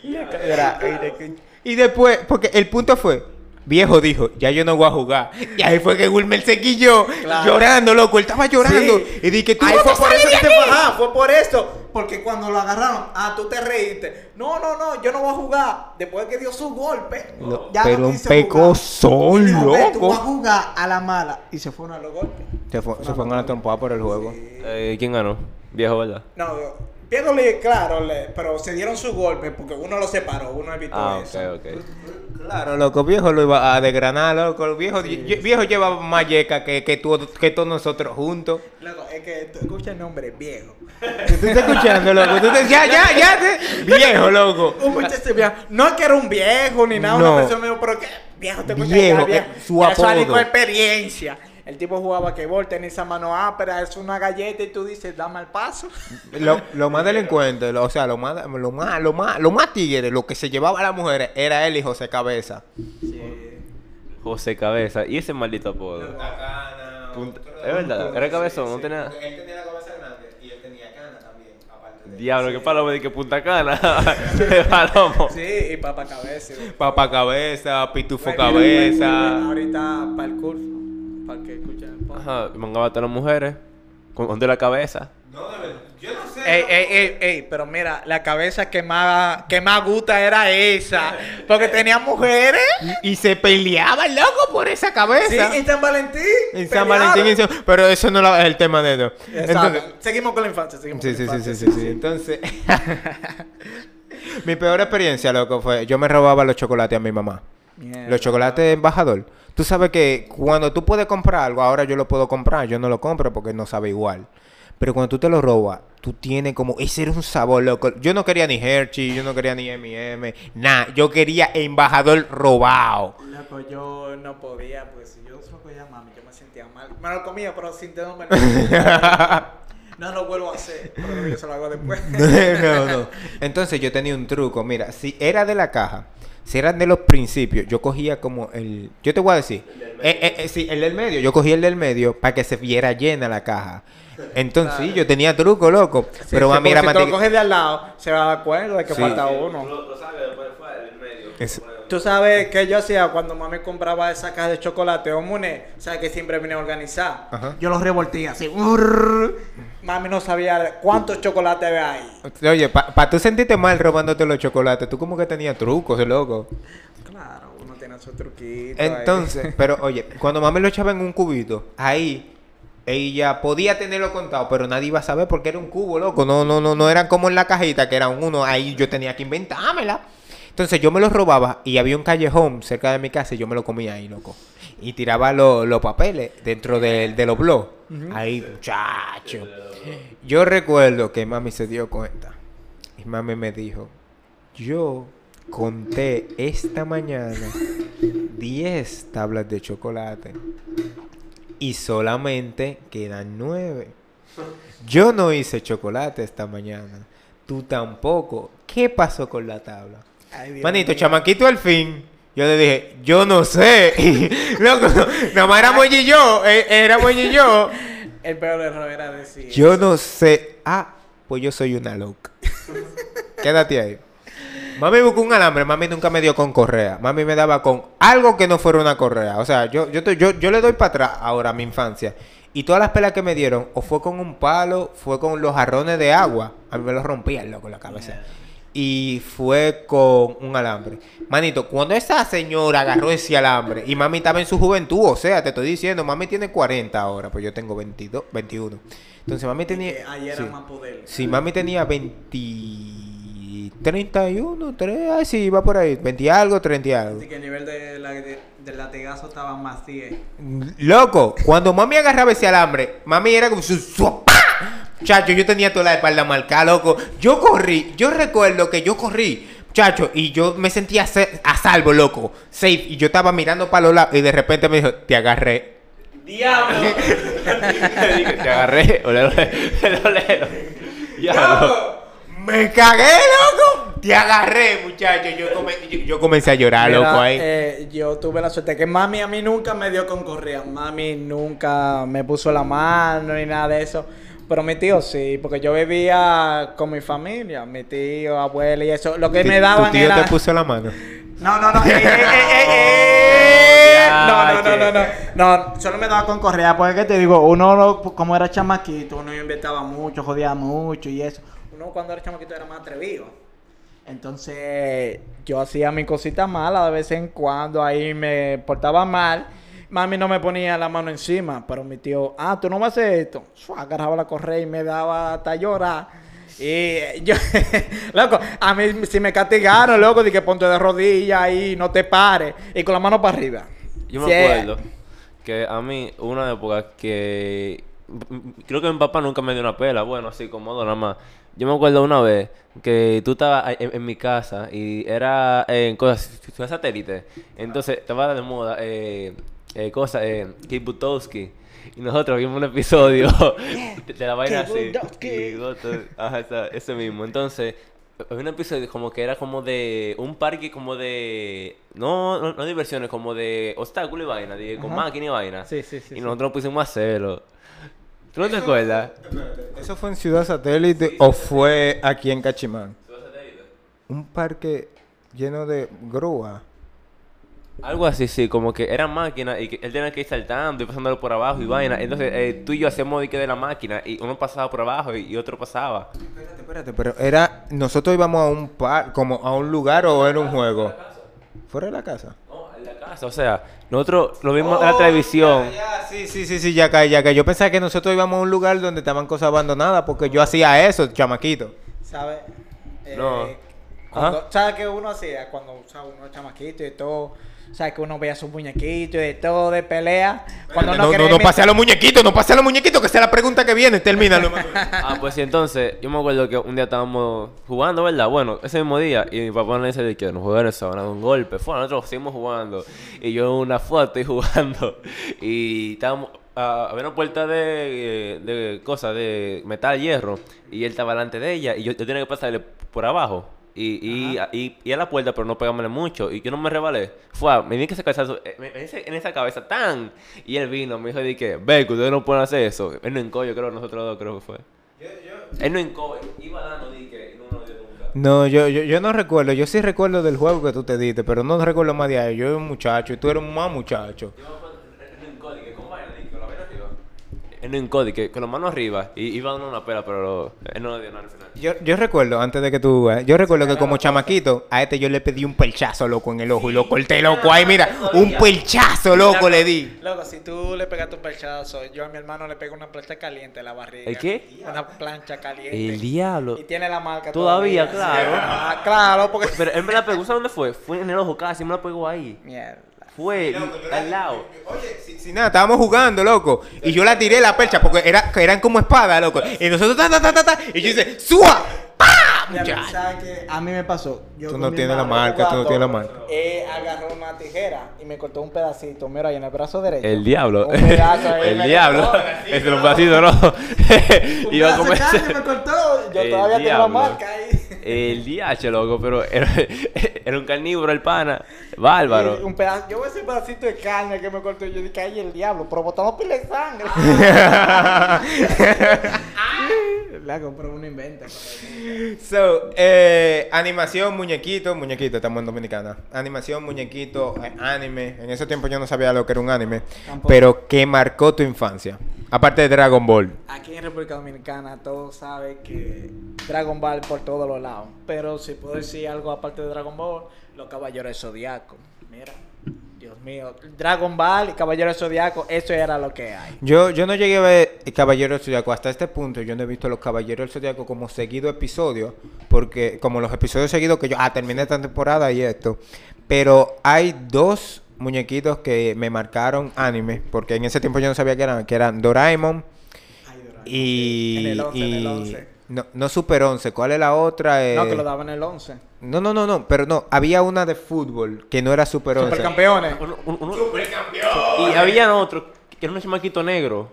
Era- era que- Y después, porque el punto fue, viejo dijo, ya yo no voy a jugar. Y ahí fue que Wilmer se quilló, Claro. llorando, loco, él estaba llorando. Sí. Y dije, tú Ahí no fue te por eso de que se aquí". fue. Por esto. Porque cuando lo agarraron, ah, tú te reíste. No, no, no, yo no voy a jugar. Después que dio su golpe, Lo- ya pero no un jugar. pecozón, Y dijo, "Ve, Tú loco. vas a jugar a la mala. Y se fueron a los golpes. Se, fue, se fueron a la trompada por el juego. Eh, ¿Quién ganó? Viejo, ¿verdad? No, Pierdo le, claro, le- pero se dieron su golpe porque uno lo separó, uno evitó Ah, eso. ok, ok. Claro, loco, viejo lo iba a desgranar, loco. El viejo, ye- viejo lleva más yeca que, que, tú- que todos nosotros juntos. Loco, es que tú escuchas el nombre viejo. Tú estás escuchando, loco. Tú te, ya, ya, ya. te- viejo, loco. Un muchacho viejo. No es que era un viejo ni nada, No. una persona viejo, pero que viejo te escucha Viejo, viejo. su Ya Eso es algo apodo. con experiencia. El tipo jugaba que tenía esa mano ápera, es una galleta y tú dices, dame el paso. Lo, lo más delincuente, lo- o sea, lo más, lo más, lo más, lo más tigre, lo que se llevaba a las mujeres era él y José Cabeza. José Cabeza. ¿Y ese maldito apodo? Punta- Es verdad, era cabezón, no tenía- Él tenía la cabeza grande y él tenía cana también, aparte de Diablo, qué palomo de que Punta Cana. Qué palomo. Sí, y papá cabeza. Papa Cabeza, Pitufo Bueno, bueno, Cabeza. Ahorita para el curso, para que escuchen el podcast. Ajá, mangaba a las mujeres. Con, con de la cabeza. No, de verdad, yo no sé. Ey, ey, ey, ey, pero mira, la cabeza que más, que más gusta era esa. Porque tenía mujeres. Y se peleaban, loco, por esa cabeza. Sí, en San Valentín. En San. Valentín, pero eso no es el tema de eso. Exacto. Entonces, seguimos con la infancia. Seguimos sí, con sí, la sí, infancia, sí, sí, sí. Entonces, mi peor experiencia, loco, fue yo me robaba los chocolates a mi mamá. Mierda. Los chocolates embajador. Tú sabes que cuando tú puedes comprar algo, ahora yo lo puedo comprar, yo no lo compro porque no sabe igual. Pero cuando tú te lo robas, tú tienes como, ese era un sabor, loco. Yo no quería ni Hershey, yo no quería ni M&M, nada. Yo quería embajador robado. Loco, yo no podía, pues si yo se lo cogía mami, yo me sentía mal. Me lo comía, pero sin no me No lo vuelvo a hacer, pero yo se lo hago después. no, no. Entonces yo tenía un truco. Mira, si era de la caja, si eran de los principios, yo cogía como el. Yo te voy a decir. Eh, eh, eh, sí, el del medio. Yo cogía el del medio para que se viera llena la caja. Entonces, sí, yo tenía truco, loco. Sí, pero sí, mami era si tú lo coges de al lado, se va a dar cuenta de que Sí. falta uno. Lo sabes después fue el medio. Es- Tú sabes que yo hacía cuando mami compraba esa caja de chocolate o mune, sabes que siempre venía organizada. Ajá. Yo los revoltía así. urr. Mami no sabía cuántos chocolates había ahí. Oye, para tú sentirte mal robándote los chocolates, tú como que tenías trucos, loco. Claro, uno tiene su truquito. ahí. Entonces, pero oye, cuando mami lo echaba en un cubito, ahí ella podía tenerlo contado, pero nadie iba a saber porque era un cubo, loco. No, no, no, no eran como en la cajita, que era un uno. Ahí yo tenía que inventármela. Entonces yo me los robaba y había un callejón cerca de mi casa y yo me lo comía ahí, loco. Y tiraba lo- los papeles dentro de, de los blogs. Ahí, muchacho. Yo recuerdo que mami se dio cuenta. Y mami me dijo, yo conté esta mañana 10 tablas de chocolate y solamente quedan 9. Yo no hice chocolate esta mañana. Tú tampoco. ¿Qué pasó con la tabla? Ay, Manito, chamaquito al fin. Yo le dije, yo no sé. Loco, nada más era Moñi y yo. eh, Era Moñi y yo. El peor error era decir. Yo no sé. Ah, pues yo soy una loca. Quédate ahí. Mami buscó un alambre, mami nunca me dio con correa. Mami me daba con algo que no fuera una correa. O sea, yo, yo, yo, yo le doy para atrás ahora a mi infancia. Y todas las pelas que me dieron, o fue con un palo, fue con los jarrones de agua. A mí me los rompía el loco la cabeza. Y fue con un alambre. Manito, cuando esa señora agarró ese alambre y mami estaba en su juventud, o sea, te estoy diciendo, mami tiene 40 ahora, pues yo tengo 22, 21. Entonces mami tenía... ayer sí. era más poder. Si mami tenía 20... 31, 3, ay, sí, iba por ahí. 20 y algo, 30 y algo. Así que el nivel de la- de- del latigazo estaba más 10. Loco, cuando mami agarraba ese alambre, mami era como su... su- ¡pa! Chacho, yo tenía toda la espalda marcada, loco. Yo corrí, yo recuerdo que yo corrí, chacho, y yo me sentía se- a salvo, loco. Safe, y yo estaba mirando para los lados y de repente me dijo, te agarré. ¡Diablo! Te agarré. Ole, ole, ole, ole. Diablo. ¡Me cagué, loco! Te agarré, muchacho. Yo, come- yo- yo comencé a llorar, Mira, loco, ahí. eh, yo tuve la suerte que mami a mí nunca me dio con correa. Mami nunca me puso la mano ni nada de eso. Pero mi tío sí, porque yo vivía con mi familia, mi tío, abuela y eso. Lo que me daban Tu tío era... te puso la mano. No, no, no. eh, eh, eh, eh, eh. No, no, no, no, no. No, solo me daba con correa, porque ¿qué te digo, uno no- como era chamaquito, uno inventaba mucho, jodía mucho y eso. Uno cuando era chamaquito era más atrevido. Entonces, yo hacía mi cosita mala de vez en cuando, ahí me portaba mal. Mami no me ponía la mano encima, pero mi tío, ah, tú no vas a hacer esto. Agarraba la correa y me daba hasta llorar. Y yo, loco, a mí si me castigaron, loco, de que ponte de rodillas y no te pares. Y con la mano para arriba. Yo me Sí. acuerdo que a mí, una época que. Creo que mi papá nunca me dio una pela, bueno, así como nada más. Yo me acuerdo una vez que tú estabas en, en mi casa y era en cosas, satélite. Entonces estaba de moda, eh, eh, cosas, eh, Kate Butowski. Y nosotros vimos un episodio de, de la vaina así. Y ajá, esa- ese mismo. Entonces, había un episodio como que era como de un parque como de no no, no diversiones como de obstáculo y vaina de, con Ajá. máquina y vaina Sí, sí, sí, y sí. nosotros pusimos a hacerlo ¿tú no te acuerdas? ¿Eso fue en Ciudad Satélite o fue aquí en Cachimán? Un parque lleno de grúa. Algo así sí como que era máquina y que él tenía que ir saltando y pasándolo por abajo y vaina entonces eh, tú y yo hacíamos de la máquina y uno pasaba por abajo y, y otro pasaba Espérate, espérate, pero era. Nosotros íbamos a un par, como a un lugar o era un juego. ¿Fuera de la casa? no en la casa o sea nosotros lo vimos en la televisión Oh, Ya, ya, sí, sí, sí, sí, ya cae, ya cae. Yo pensaba que nosotros íbamos a un lugar donde estaban cosas abandonadas porque yo hacía eso, chamaquito. ¿Sabes? Eh, No. cuando- Ajá. ¿Sabes qué uno hacía cuando o sea, uno era chamaquito y todo? ¿Sabes que uno veía sus muñequitos y de todo, de pelea? Cuando no, no, no, inventar- pase a los muñequitos, no pase a los muñequitos, que es la pregunta que viene, termínalo. Ah, pues sí, entonces, yo me acuerdo que un día estábamos jugando, ¿verdad? Bueno, ese mismo día, y mi papá me dice de que nos jugaron eso, van a dar un golpe. Fue, nosotros seguimos jugando. Y yo en una foto estoy jugando. Y estábamos, ah, había una puerta de, eh, de cosas, de metal, hierro, y él estaba delante de ella, y yo, yo tenía que pasarle por abajo. Y, y, y, y a la puerta, pero no pegámosle mucho. Y yo no me rebalé. Fue, me di que ese cabezazo eh, me- en, esa cabeza tan. Y él vino, me dijo, di que, ve, que ustedes no pueden hacer eso. Él no encoyo, creo, nosotros dos, creo que fue. Él no encoyo, iba dando, no, yo nunca. No, yo, yo, yo no recuerdo. Yo sí recuerdo del juego que tú te diste, pero no recuerdo más de ahí. Yo era un muchacho y tú eres un más muchacho. Yo me acuerdo, él no encode, que con vaina, di que con la vaina arriba. Él no encode, que con la mano arriba. Y iba dando una pela, pero él no le dio nada al final. Yo, yo recuerdo, antes de que tú... eh, yo recuerdo que como chamaquito, a este yo le pedí un pelchazo, loco, en el ojo. Y lo corté, loco. Ahí, mira, un pelchazo, loco, le di. Loco, si tú le pegaste un perchazo, yo a mi hermano le pego una plancha caliente en la barriga. ¿El qué? Una plancha caliente. El diablo. Y tiene la marca Todavía, claro. Ah, claro, porque... Pero él me la pegó, ¿sabes dónde fue? Fue en el ojo casi, me la pegó ahí. Mierda. Fue al lado. Oye, si, si nada, estábamos jugando, loco. Y yo la tiré la percha porque era, que eran como espada, loco. Y nosotros, ta, ta, ta, ta, ta. Y yo hice, ¡sua! ¡Pah! Ya. A mí me pasó. Yo Tú no tienes la marca, tú no tienes la marca. eh, agarró una tijera y me cortó un pedacito, mira, ahí en el brazo derecho. El diablo. Un pedazo ahí El diablo. Es un pedacito, ¿no? Iba a me cortó. Yo El todavía tengo la marca ahí. El DH, loco, pero era, era un carnívoro el pana. Bárbaro. Y Un pedazo, yo voy a ese pedacito de carne que me cortó. Yo dije, ay, el diablo, pero botamos pila de sangre. La compró un invento. So, eh, animación, muñequito, muñequito, estamos en Dominicana. Animación, muñequito, eh, anime. En ese tiempo yo no sabía lo que era un anime. Tampoco. Pero que marcó tu infancia. Aparte de Dragon Ball. Aquí en República Dominicana todos saben que Dragon Ball por todos los Pero si puedo decir algo aparte de Dragon Ball, los Caballeros del Zodiaco. Mira, Dios mío. Dragon Ball y Caballeros del Zodiaco, eso era lo que hay. Yo, yo no llegué a ver Caballero del Zodiaco. Hasta este punto yo no he visto los Caballeros del Zodiaco como seguido episodio. Porque como los episodios seguidos que yo... Ah, terminé esta temporada y esto. Pero hay dos muñequitos que me marcaron anime. Porque en ese tiempo yo no sabía que eran. Que eran Doraemon Ay, Doraemon. y... En el 11, en el y- 11. No, no Super 11. ¿Cuál es la otra? Eh, No, que lo daban en el 11. no, no, no, no. Pero no. Había una de fútbol que no era Super 11. Supercampeones. Uno- uno- uno- Y había otro que era un chamaquito negro.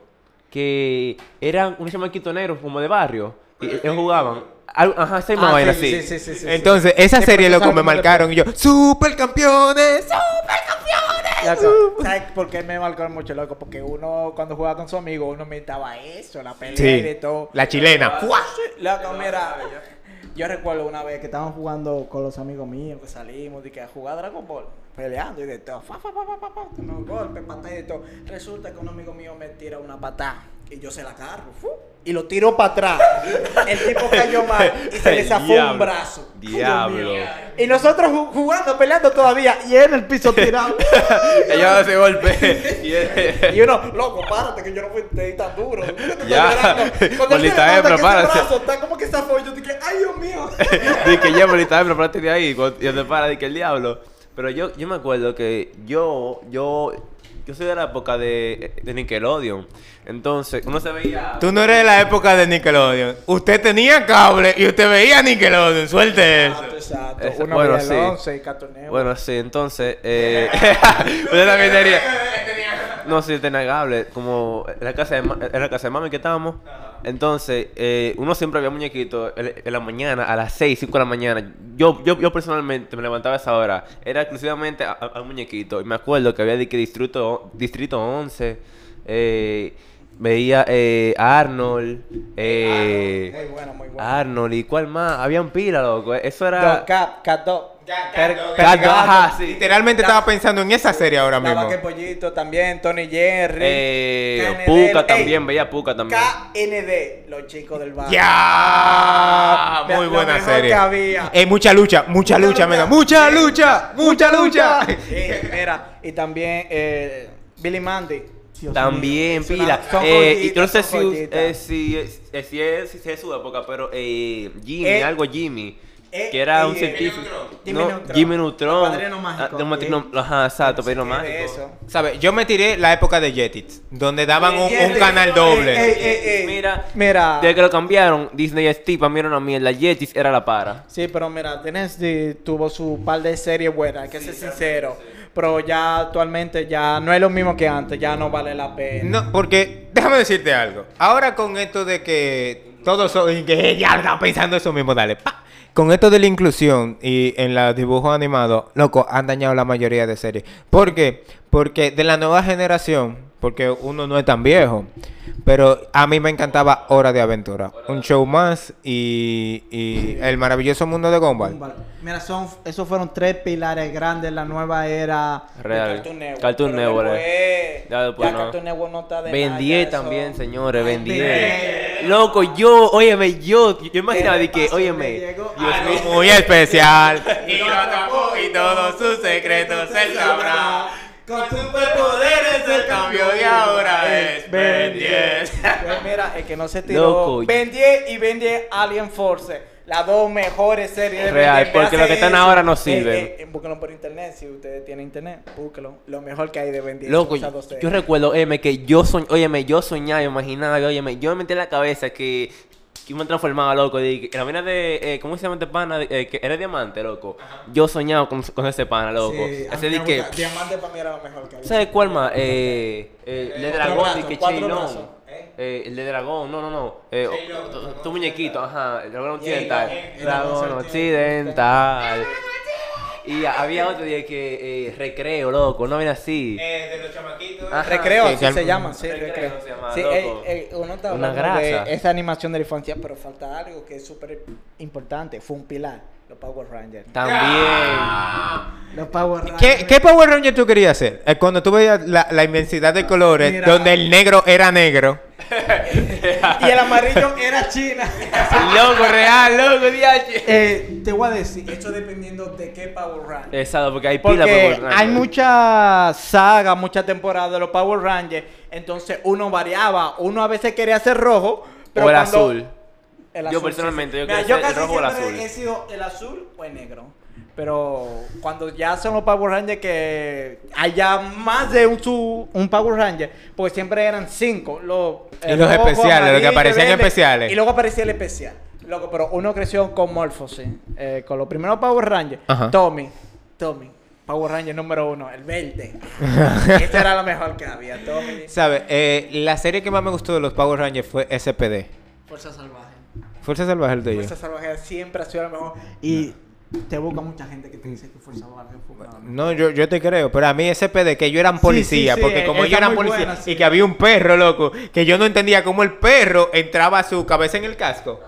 Que eran un chamaquito negro como de barrio. Y ellos jugaban. Ajá, esa misma Ah, vaina, sí, sí. sí, sí, sí, sí, Entonces, esa serie loco me marcaron y yo, ¡Supercampeones! ¡Supercampeones! Loco, ¿Sabes por qué me marcó mucho, loco? Porque uno, cuando jugaba con su amigo, uno inventaba eso, la pelea y de todo. la chilena. Loco, mira, yo recuerdo una vez que estábamos jugando con los amigos míos, que salimos de que a jugar Dragon Ball, peleando y de todo, fa, fa, fa, fa, fa, fa, unos golpes, patadas y de todo. Resulta que un amigo mío me tira una patada y yo se la agarro, fu, y lo tiro para atrás. El tipo cayó mal y se le zafó un brazo. Diablo. Y nosotros ju- jugando, peleando todavía, y él en el piso tirado. Ellos hacen golpe. Y él- Y uno, loco, párate, que yo no fui te di tan duro. ¿Por qué te Ya. Bolita se hembra, párate. brazo está como que zafó, y yo dije, ay, Dios mío. Dije que ya bolita pero prepárate de ahí. Cuando ya te para, que el diablo. Pero yo, yo me acuerdo que yo, yo, yo soy de la época de, de Nickelodeon. Entonces, uno se veía. Tú no eres de la época de Nickelodeon. Usted tenía cable y usted veía Nickelodeon. Suelte eso. Exacto, exacto. Ese- Uno bueno, veía el sí. 11 y. Bueno, sí, entonces. Eh, usted también tenía. No, sí, tenía cable. Como en la casa de, en la casa de mami que estábamos. Entonces, eh, uno siempre había muñequitos en, en la mañana, a las 6, 5 de la mañana. Yo, yo, yo personalmente me levantaba a esa hora. Era exclusivamente a, a- a muñequito. Y me acuerdo que había de que Distrito, Distrito 11. eh, veía eh, Arnold. Eh, Muy bueno, muy bueno. Arnold. ¿Y cuál más? Habían pila, loco. Eso era. Dog, Cat, Cat Dog. Pergato. ajá, sí. Literalmente estaba pensando en esa serie ahora Estaba mismo. que pollito también, Tony Jerry. Eh, KND, Puca ey, también, veía Puca también. KND, los chicos del barrio. ¡Ya! Lo- Muy buena serie. que había. Eh, mucha lucha, mucha lucha, mega. Mucha lucha, mucha lucha. Eh, mira, y también eh, Billy Mandy. Dios También, mío, pila. son Eh, y yo no sé si, eh, si, es- eh, si, es, si es su época, pero eh, Jimmy, Eh, algo Jimmy. Eh, que era un eh, científico. Jimmy no, Neutron. Jimmy Neutron. Padrino mágico, Ah, de un eh. padrino- Ajá, exacto, padrino ¿Qué de mágico. eso? ¿Sabes? Yo me tiré la época de Jetix, donde daban un, un canal doble. Ey, ey, ey. Mira, Mira. desde que lo cambiaron, Disney XT para mí era una mierda. Jetix era la para. Sí, pero mira, Tennessee tuvo su par de series buenas, hay que ser sincero. pero ya actualmente ya no es lo mismo que antes, ya no vale la pena. No, porque déjame decirte algo. Ahora con esto de que todos son y que ya estaba pensando eso mismo, dale. pa. Con esto de la inclusión y en los dibujos animados, loco, han dañado la mayoría de series. ¿Por qué? Porque de la nueva generación, porque uno no es tan viejo, pero a mí me encantaba Hora de Aventura. Un show más y, y El maravilloso mundo de Gumball. Mira, son, esos fueron tres pilares grandes en la nueva era de Real. Cartoon Network. Cartoon Network, después, eh. Ya ya, después no. Cartoon Network no está de 10 ya eso- también, señores, 10. Loco, yo, óyeme, yo, yo imaginaba de que, óyeme, Dios algo mío. Muy especial. Y lo atrapó y todos sus secretos él sabrá. Con superpoderes el cambio de ahora es Ben 10. Pues mira, el que no se tiró Loco. Ben 10 y Ben 10 Alien Force. Las dos mejores series de Real, Ben 10. porque lo que están ahora no sirven. Eh, eh, búsquenlo por internet si ustedes tienen internet. Búsquenlo. Lo mejor que hay de Ben 10. Loco, son esas yo, series. yo recuerdo, óyeme, que yo soñ, óyeme, yo soñaba, imaginaba, óyeme, yo me metí en la cabeza que, que me transformaba, loco, que la mina de, eh, ¿cómo se llama este pana? Eh, que era diamante, loco. Yo soñaba con, con ese pana, loco. Sí, ese me que. Diamante para mí era lo mejor que había. ¿sabes cuál más? Eh, eh, el de dragón, de que brazos, ¿eh? Eh, el de dragón, no, no, no. Eh, tu- no, tu no, muñequito, ajá. El dragón Y occidental. dragón occidental. Y había otro día que eh, recreo, loco, no viene así. de los chamaquitos. Ajá. Recreo, Sí, así se llama, sí, Recreo recreo. se llama, Sí, loco. eh, eh, uno está Una grasa. de esa animación de la infancia, pero falta algo que es súper importante. Fue un pilar, los Power Rangers. También. Los Power Rangers. ¿Qué, ¿Qué Power Ranger tú querías hacer? Eh, cuando tú veías la, la inmensidad de colores, Mira. donde el negro era negro. Y el amarillo era China. loco, real, loco, diache. Eh, te voy a decir, esto dependiendo de qué Power Ranger. Exacto, porque hay pila Porque por hay mucha saga, mucha temporada de los Power Rangers. Entonces uno variaba. Uno a veces quería ser rojo. Pero O el cuando- azul. El Yo personalmente, yo Mira, ser casi el rojo o el siempre azul. he sido el azul o el negro. Pero cuando ya son los Power Rangers que haya más de un, su- un Power Ranger, porque siempre eran cinco. Los, Y los especiales, los que aparecían especiales. Y luego aparecía el especial. Loco, pero uno creció con Morphosis, eh, con los primeros Power Rangers. Ajá. Tommy, Tommy, Power Ranger número uno, el verde. este era lo mejor que había, Tommy. ¿Sabes? Eh, la serie que más me gustó de los Power Rangers fue SPD. Fuerza Salvaje. Fuerza Salvaje el tuyo. Fuerza Salvaje siempre ha sido lo mejor. Y te busca mucha gente que te dice que Fuerza Salvaje fue No, yo, yo te creo, pero a mí SPD, que yo eran policía, sí, porque eh, como está yo era muy policía buena, y que había un perro, loco, que yo no entendía cómo el perro entraba su cabeza en el casco.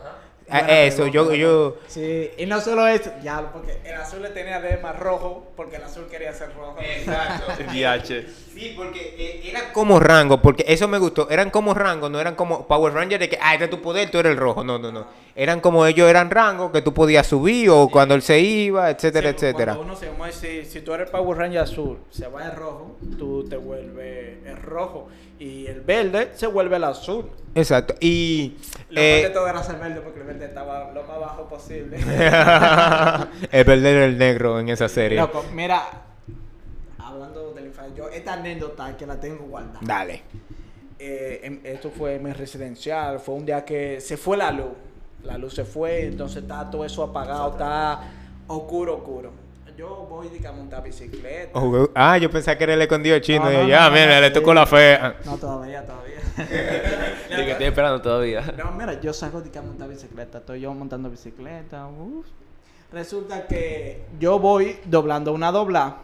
Ah, eso, yo, yo... Sí, y no solo eso, ya, porque el azul le tenía de más rojo, porque el azul quería ser rojo. Exacto. Sí, porque eh, eran como rango, porque eso me gustó. Eran como rango, no eran como Power Rangers de que, ah, este es tu poder, tú eres el rojo. No, no, no. Eran como ellos eran rango, que tú podías subir o cuando él se iba, etcétera, Sí, etcétera. Cuando uno se si, si tú eres Power Ranger azul, se va el rojo, tú te vuelves el rojo. Y el verde se vuelve el azul. Exacto. Y... Lo eh, más de todo era ser verde porque el verde estaba lo más bajo posible. el verde era el negro en esa serie. Loco, mira, hablando de la infancia, yo esta anécdota que la tengo guardada. Dale. Eh, em- esto fue en residencial, fue un día que se fue la luz. La luz se fue, entonces está todo eso apagado, está oscuro, oscuro. Yo voy a montar bicicleta. Oh, ah, yo pensaba que era el escondido chino. No, no, ya, no, mira, le tocó la fe. Ah. No, todavía, todavía. Sí, que estoy esperando todavía. No, mira, yo salgo de que a montar bicicleta. Estoy yo montando bicicleta. uf. Resulta que yo voy doblando una dobla.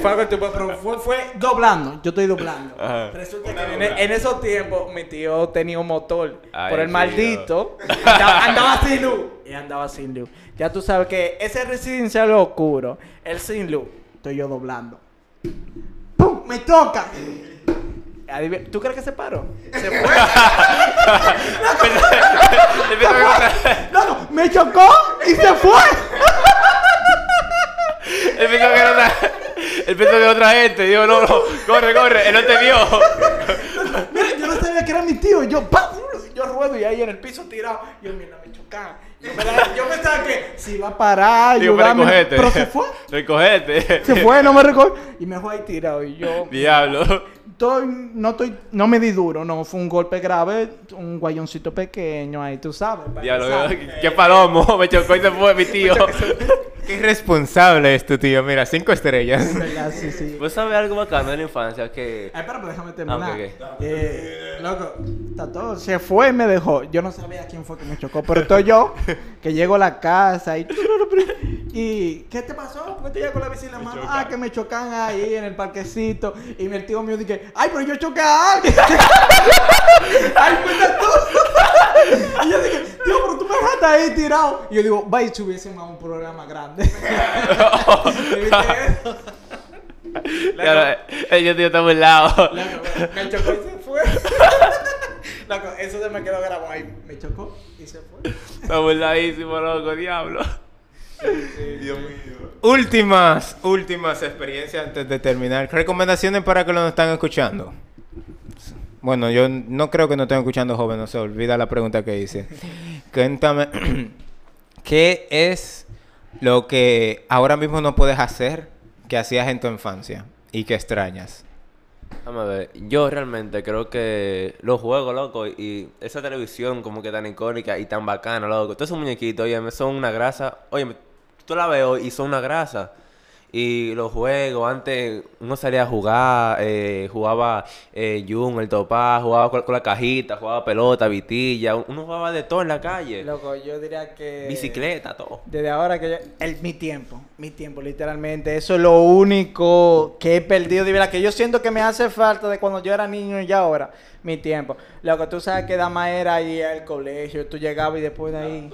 Fue, fue, fue doblando. Yo estoy doblando. Ajá. Resulta que en, en esos tiempos mi tío tenía un motor. Ay, por el tío. maldito. Andaba, andaba sin luz. Y andaba sin luz. Ya tú sabes que ese residencial oscuro, el sin luz, estoy yo doblando. ¡Pum! ¡Me toca! ¿Tú crees que se paró? Se fue. Otra- ¡Loco! ¡Me chocó! ¡Y se fue! empiezo a ver otra. Empiezo a ver otra gente. Digo, no, no, corre, corre, él no te vio. Mira, yo no sabía que era mi tío. Yo, ¡pam! Yo ruedo y ahí en el piso tirado. Yo, mira, me chocaban. Yo pensaba que si iba a parar, Digo, ayudarme, pero se fue. Recogerte. Se fue, no me recogió. Y me dejó ahí tirado. Y yo, Diablo. Estoy, no estoy, no me di duro, no, fue un golpe grave, un guayoncito pequeño ahí, tú sabes. Diablo, qué palomo. Me chocó y se fue mi tío. Qué irresponsable es tu tío. Mira, cinco estrellas. ¿Verdad? Sí, sí. ¿Vos sabés algo bacano de la infancia? Que... Ay, pero déjame terminar. Ah, ok, Eh, loco, está todo. Se fue y me dejó. Yo no sabía quién fue que me chocó, pero estoy yo, que llego a la casa y... ¿Y qué te pasó? ¿Por qué tú llegas con la bici en la mano? Ah, que me chocan ahí en el parquecito. Y mi tío mío dice, ay, pero yo choqué a alguien. ay, cuenta tú. Y yo dije, tío, pero tú me dejaste ahí tirado. Y yo digo, va y subiésemos a un programa grande. ¿Y viste eso? Diablo, eh, yo tío está burlado. Me chocó y se fue. Loco, eso se me quedó grabado ahí. Me chocó y se fue. Está burladísimo, loco, diablo. Últimas, últimas experiencias antes de terminar. Recomendaciones para que lo están escuchando. Bueno, yo no creo que no estén escuchando joven, no se olvida la pregunta que hice. Cuéntame, ¿qué es lo que ahora mismo no puedes hacer que hacías en tu infancia y que extrañas? A ver, yo realmente creo que los juegos, loco, y esa televisión como que tan icónica y tan bacana, loco. Todos esos muñequitos, oye, son una grasa. Oye, tú la veo y son una grasa. Y los juegos, antes uno salía a jugar, eh, jugaba eh, Jun, el topaz, jugaba con, con la cajita, jugaba pelota, vitilla. Uno jugaba de todo en la calle. Loco, yo diría que. Bicicleta, todo. Desde ahora que yo. El, mi tiempo. Mi tiempo, literalmente. Eso es lo único que he perdido. De verdad, que yo siento que me hace falta de cuando yo era niño y ahora. Mi tiempo. Loco, tú sabes que dama era ahí al colegio. Tú llegabas y después de ahí.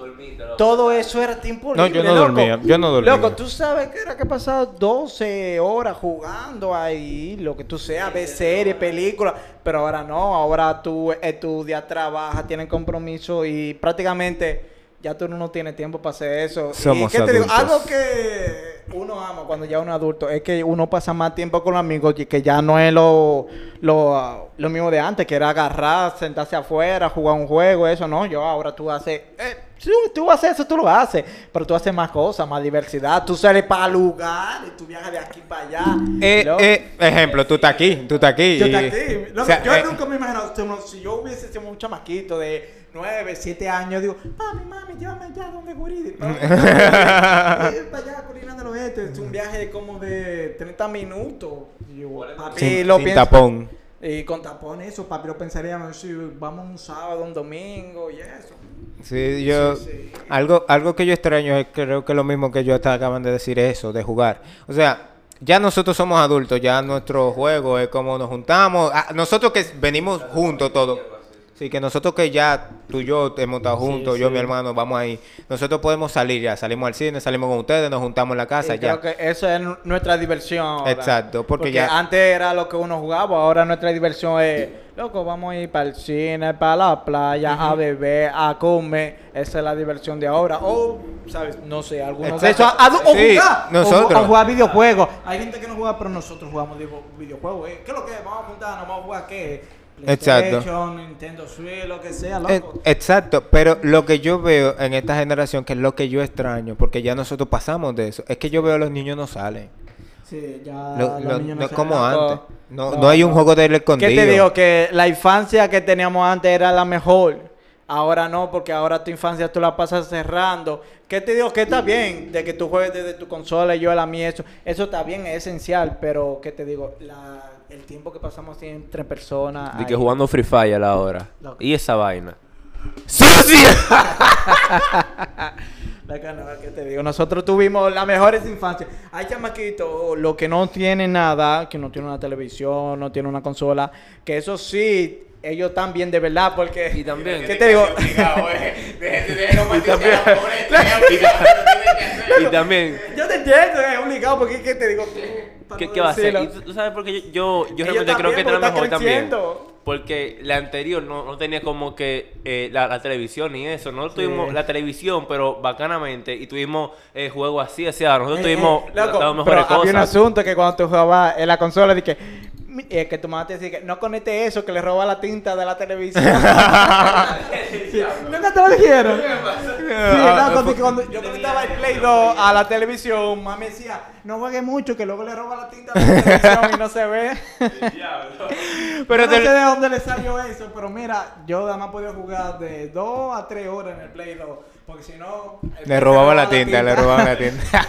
Todo eso era tiempo No, yo no loco. dormía, yo no dormía. Loco, tú sabes que era que pasaba 12 horas jugando ahí, lo que tú seas, ver series, películas, pero ahora no, ahora tú estudias, trabajas, tienes compromiso y prácticamente ya tú no tienes tiempo para hacer eso. Somos ¿Y qué te digo? adultos. Algo que uno ama cuando ya uno es adulto es que uno pasa más tiempo con los amigos y que ya no es lo, lo, lo mismo de antes, que era agarrar, sentarse afuera, jugar un juego, eso no. Yo ahora tú haces, eh, tú, tú haces eso, tú lo haces, pero tú haces más cosas, más diversidad. Tú sales para lugares, tú viajas de aquí para allá. Eh, eh, ejemplo, tú estás aquí, tú estás aquí. Yo y- aquí. Loco, o sea, yo eh, nunca me imagino, si yo hubiese sido un chamaquito de 9, 7 años, digo, mami, mami, llévame allá donde Guridi. para allá, Colinando del Oeste. Es un viaje como de 30 minutos. Y yo, papi, sin, lo sin pienso- tapón. Y con tapón eso, papi, lo pensaríamos si vamos un sábado, un domingo y eso. Sí, yo... Sí, sí. Algo, algo que yo extraño es creo que lo mismo que yo hasta acaban de decir eso, de jugar. O sea, ya nosotros somos adultos, ya nuestro juego es como nos juntamos. Ah, nosotros que venimos juntos todos. Sí, que nosotros que ya tú y yo hemos estado juntos, yo y mi hermano, vamos ahí. Nosotros podemos salir ya, salimos al cine, salimos con ustedes, nos juntamos en la casa Y ya. creo que eso es nu- nuestra diversión. ahora. Exacto, porque ya- antes era lo que uno jugaba, ahora nuestra diversión es, loco, vamos a ir para el cine, para la playa, a beber, a comer. Esa es la diversión de ahora. O, ¿sabes? No sé, algunos de esos. a- a- o Sí, jugar. nosotros. a jugar videojuegos. Hay gente que no juega, pero nosotros jugamos videojuegos. ¿eh? ¿Qué es lo que es? Vamos a juntarnos, vamos a jugar qué? Exacto. Nintendo Switch, lo que sea, Eh, loco. exacto, pero lo que yo veo en esta generación, que es lo que yo extraño, porque ya nosotros pasamos de eso, es que yo veo a los niños no salen. Sí, ya Lo- los lo- niños no es se- como antes. No, no hay un juego de escondido. ¿Qué te digo? Que la infancia que teníamos antes era la mejor. Ahora no, porque ahora tu infancia tú la pasas cerrando. ¿Qué te digo? Que está bien de que tú juegues desde tu consola y yo a la mía. Eso, eso está bien, es esencial. Pero, ¿qué te digo? La- el tiempo que pasamos entre personas. De ahí- que jugando Free Fire a la hora. Loco. Y esa vaina. ¡Sucia! La que no, ¿qué te digo? Nosotros tuvimos las mejores infancias. Hay chamaquitos, lo que no tienen nada, que no tienen una televisión, no tienen una consola, que eso sí, ellos están bien de verdad, porque... Y también- ¿Qué te digo? Y también, Yo te entiendo, es obligado, porque ¿qué te digo? ¿qué, va a. ¿Y tú, tú sabes por qué yo, yo, realmente creo que también, porque mejor también? Porque la anterior no, no tenía como que eh, la, la televisión ni eso. No tuvimos la televisión, pero bacanamente. Y tuvimos eh, juegos así, así. Nosotros Eh, tuvimos eh, loco, las mejores pero Había un cosas. asunto que cuando tú jugabas en la consola, dije, eh, que tu mamá te decía que no conecte eso, que le roba la tinta de la televisión. Sí, Nunca te lo dijeron. Ah, no, cuando, cuando yo conectaba el Play 2 a la televisión, mami decía, no juegue mucho, que luego le roba la tinta a la televisión y no se ve. Pero no sé de dónde le salió eso, pero mira, yo nada más podía jugar de 2 a 3 horas en el Play 2, porque si no... Le robaba la tinta, le robaban la tinta.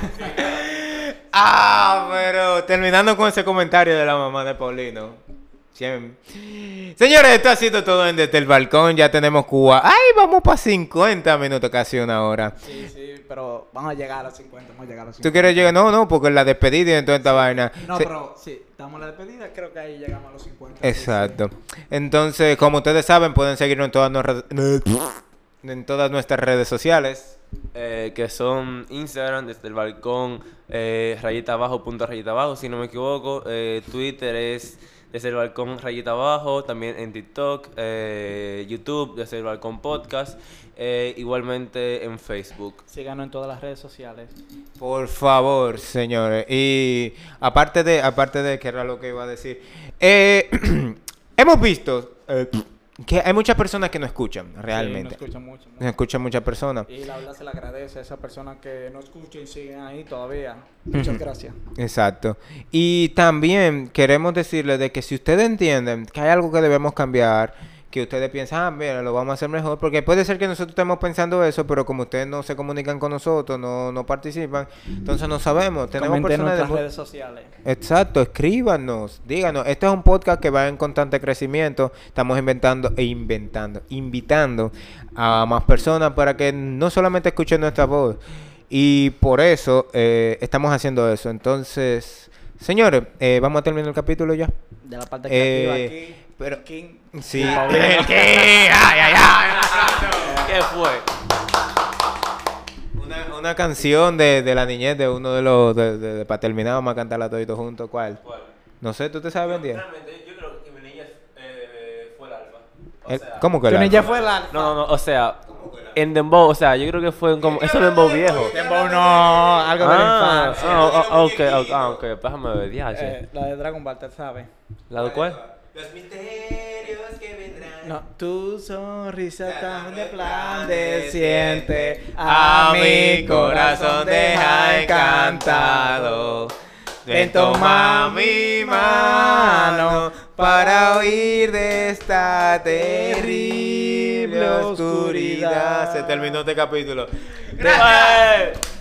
ah, pero terminando con ese comentario de la mamá de Paulino. Señores, esto ha sido todo en Desde el Balcón. Ya tenemos Cuba. ¡Ay, vamos para 50 minutos, casi una hora! Sí, sí, pero vamos a llegar a los 50, vamos a llegar a los 50. ¿Tú quieres llegar? No, no, porque la despedida y toda esta vaina. No, Se- pero sí, estamos en la despedida, creo que ahí llegamos a los 50. sí, Exacto. Entonces, como ustedes saben, pueden seguirnos en todas, nuestras- en todas nuestras redes sociales. Eh, que son Instagram desde el balcón, eh, rayita abajo, punto rayita abajo, si no me equivoco. Eh, Twitter es desde el balcón, rayita abajo. También en TikTok, eh, YouTube, desde el balcón podcast. eh, igualmente en Facebook. sí. Síganos en todas las redes sociales. Por favor, señores. Y aparte de, aparte de que era lo que iba a decir, eh, hemos visto eh, que hay muchas personas que no escuchan realmente. Sí, nos escuchan mucho. No escuchan muchas personas. Y la verdad se le agradece a esas personas que no escuchen y siguen ahí todavía. Muchas gracias. Exacto. Y también queremos decirles de que si ustedes entienden que hay algo que debemos cambiar, que ustedes piensan, ah, mira, lo vamos a hacer mejor, porque puede ser que nosotros estemos pensando eso, pero como ustedes no se comunican con nosotros, no, no participan, entonces no sabemos. Tenemos Comenten en personas de redes sociales. Exacto, escríbanos, díganos. Este es un podcast que va en constante crecimiento. Estamos inventando e inventando, invitando a más personas para que no solamente escuchen nuestra voz. Y por eso eh, estamos haciendo eso. Entonces, señores, eh, vamos a terminar el capítulo ya. De la parte Eh, creativa aquí. Pero- King. Sí. ¿El qué? Ay, ay, ay. ¿Qué fue? Una, una canción de, de la niñez de uno de los... De, de- para terminar, vamos a cantarla toditos juntos. ¿Cuál? No sé, ¿tú te sabes bien? Realmente, yo creo que mi niña eh, fue el alfa. O El- sea, ¿Cómo que Tu la- niña fue la... No, no, no, o sea, en Dembow, o sea, yo creo que fue como. Eso es Dembow viejo. Dembow no, algo de la Ah, infancia. ah, ok, ok, ah, ok, déjame ver, ya, Eh, la de Dragon Ball, ¿te sabes? ¿La de cuál? Los misterios que vendrán. No, tu sonrisa tan de plan de de siente a mi corazón deja encantado. Ven, toma mi mano para huir de esta terrible oscuridad. Se terminó este capítulo. ¡Gracias!